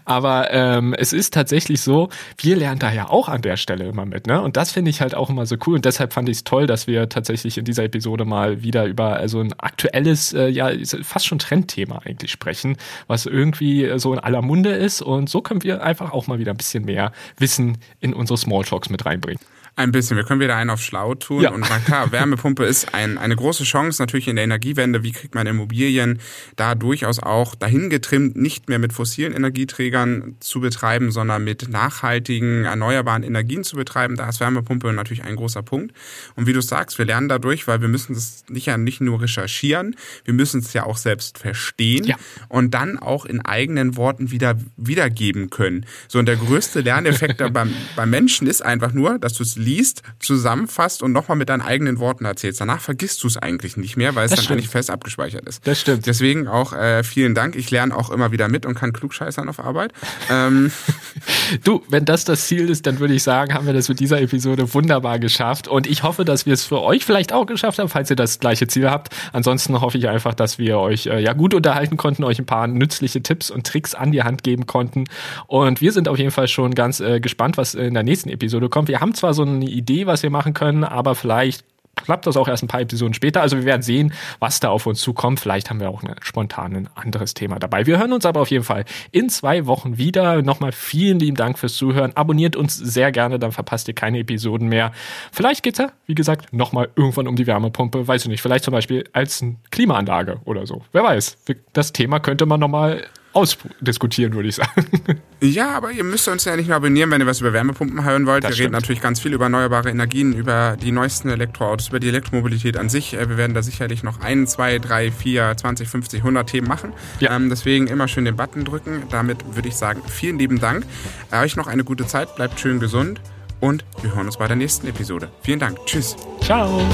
Aber ähm, es ist tatsächlich so, wir lernen da ja auch an der Stelle immer mit. Ne? Und das finde ich halt auch immer so cool. Und deshalb fand ich es toll, dass wir tatsächlich in dieser Episode mal wieder über also ein aktuelles, äh, ja, fast schon Trendthema eigentlich sprechen, was irgendwie so in aller Munde ist. Und so können wir einfach auch mal wieder ein bisschen mehr Wissen in unsere Smalltalks mit reinbringen. Ein bisschen. Wir können wieder einen auf schlau tun. Ja. Und na klar, Wärmepumpe ist ein, eine große Chance natürlich in der Energiewende. Wie kriegt man Immobilien da durchaus auch dahin getrimmt, nicht mehr mit fossilen Energieträgern zu betreiben, sondern mit nachhaltigen, erneuerbaren Energien zu betreiben. Da ist Wärmepumpe natürlich ein großer Punkt. Und wie du sagst, wir lernen dadurch, weil wir müssen das nicht ja nicht nur recherchieren, wir müssen es ja auch selbst verstehen ja. und dann auch in eigenen Worten wieder wiedergeben können. So, und der größte Lerneffekt beim, beim Menschen ist einfach nur, dass du es liest, zusammenfasst und nochmal mit deinen eigenen Worten erzählst. Danach vergisst du es eigentlich nicht mehr, weil es das dann stimmt. eigentlich fest abgespeichert ist. Das stimmt. Deswegen auch äh, vielen Dank. Ich lerne auch immer wieder mit und kann klugscheißern auf Arbeit. Ähm. du, wenn das das Ziel ist, dann würde ich sagen, haben wir das mit dieser Episode wunderbar geschafft. Und ich hoffe, dass wir es für euch vielleicht auch geschafft haben, falls ihr das gleiche Ziel habt. Ansonsten hoffe ich einfach, dass wir euch äh, ja gut unterhalten konnten, euch ein paar nützliche Tipps und Tricks an die Hand geben konnten. Und wir sind auf jeden Fall schon ganz äh, gespannt, was in der nächsten Episode kommt. Wir haben zwar so eine Idee, was wir machen können, aber vielleicht klappt das auch erst ein paar Episoden später. Also wir werden sehen, was da auf uns zukommt. Vielleicht haben wir auch ein spontan anderes Thema dabei. Wir hören uns aber auf jeden Fall in zwei Wochen wieder. Nochmal vielen lieben Dank fürs Zuhören. Abonniert uns sehr gerne, dann verpasst ihr keine Episoden mehr. Vielleicht geht's ja, wie gesagt, nochmal irgendwann um die Wärmepumpe. Weiß ich nicht. Vielleicht zum Beispiel als Klimaanlage oder so. Wer weiß. Das Thema könnte man nochmal ausdiskutieren, würde ich sagen. Ja, aber ihr müsst uns ja nicht nur abonnieren, wenn ihr was über Wärmepumpen hören wollt. Das wir stimmt. reden natürlich ganz viel über erneuerbare Energien, über die neuesten Elektroautos, über die Elektromobilität an sich. Äh, wir werden da sicherlich noch ein, zwei, drei, vier, 20, 50, 100 Themen machen. Ja. Ähm, deswegen immer schön den Button drücken. Damit würde ich sagen, vielen lieben Dank. Euch noch eine gute Zeit, bleibt schön gesund und wir hören uns bei der nächsten Episode. Vielen Dank. Tschüss. Ciao.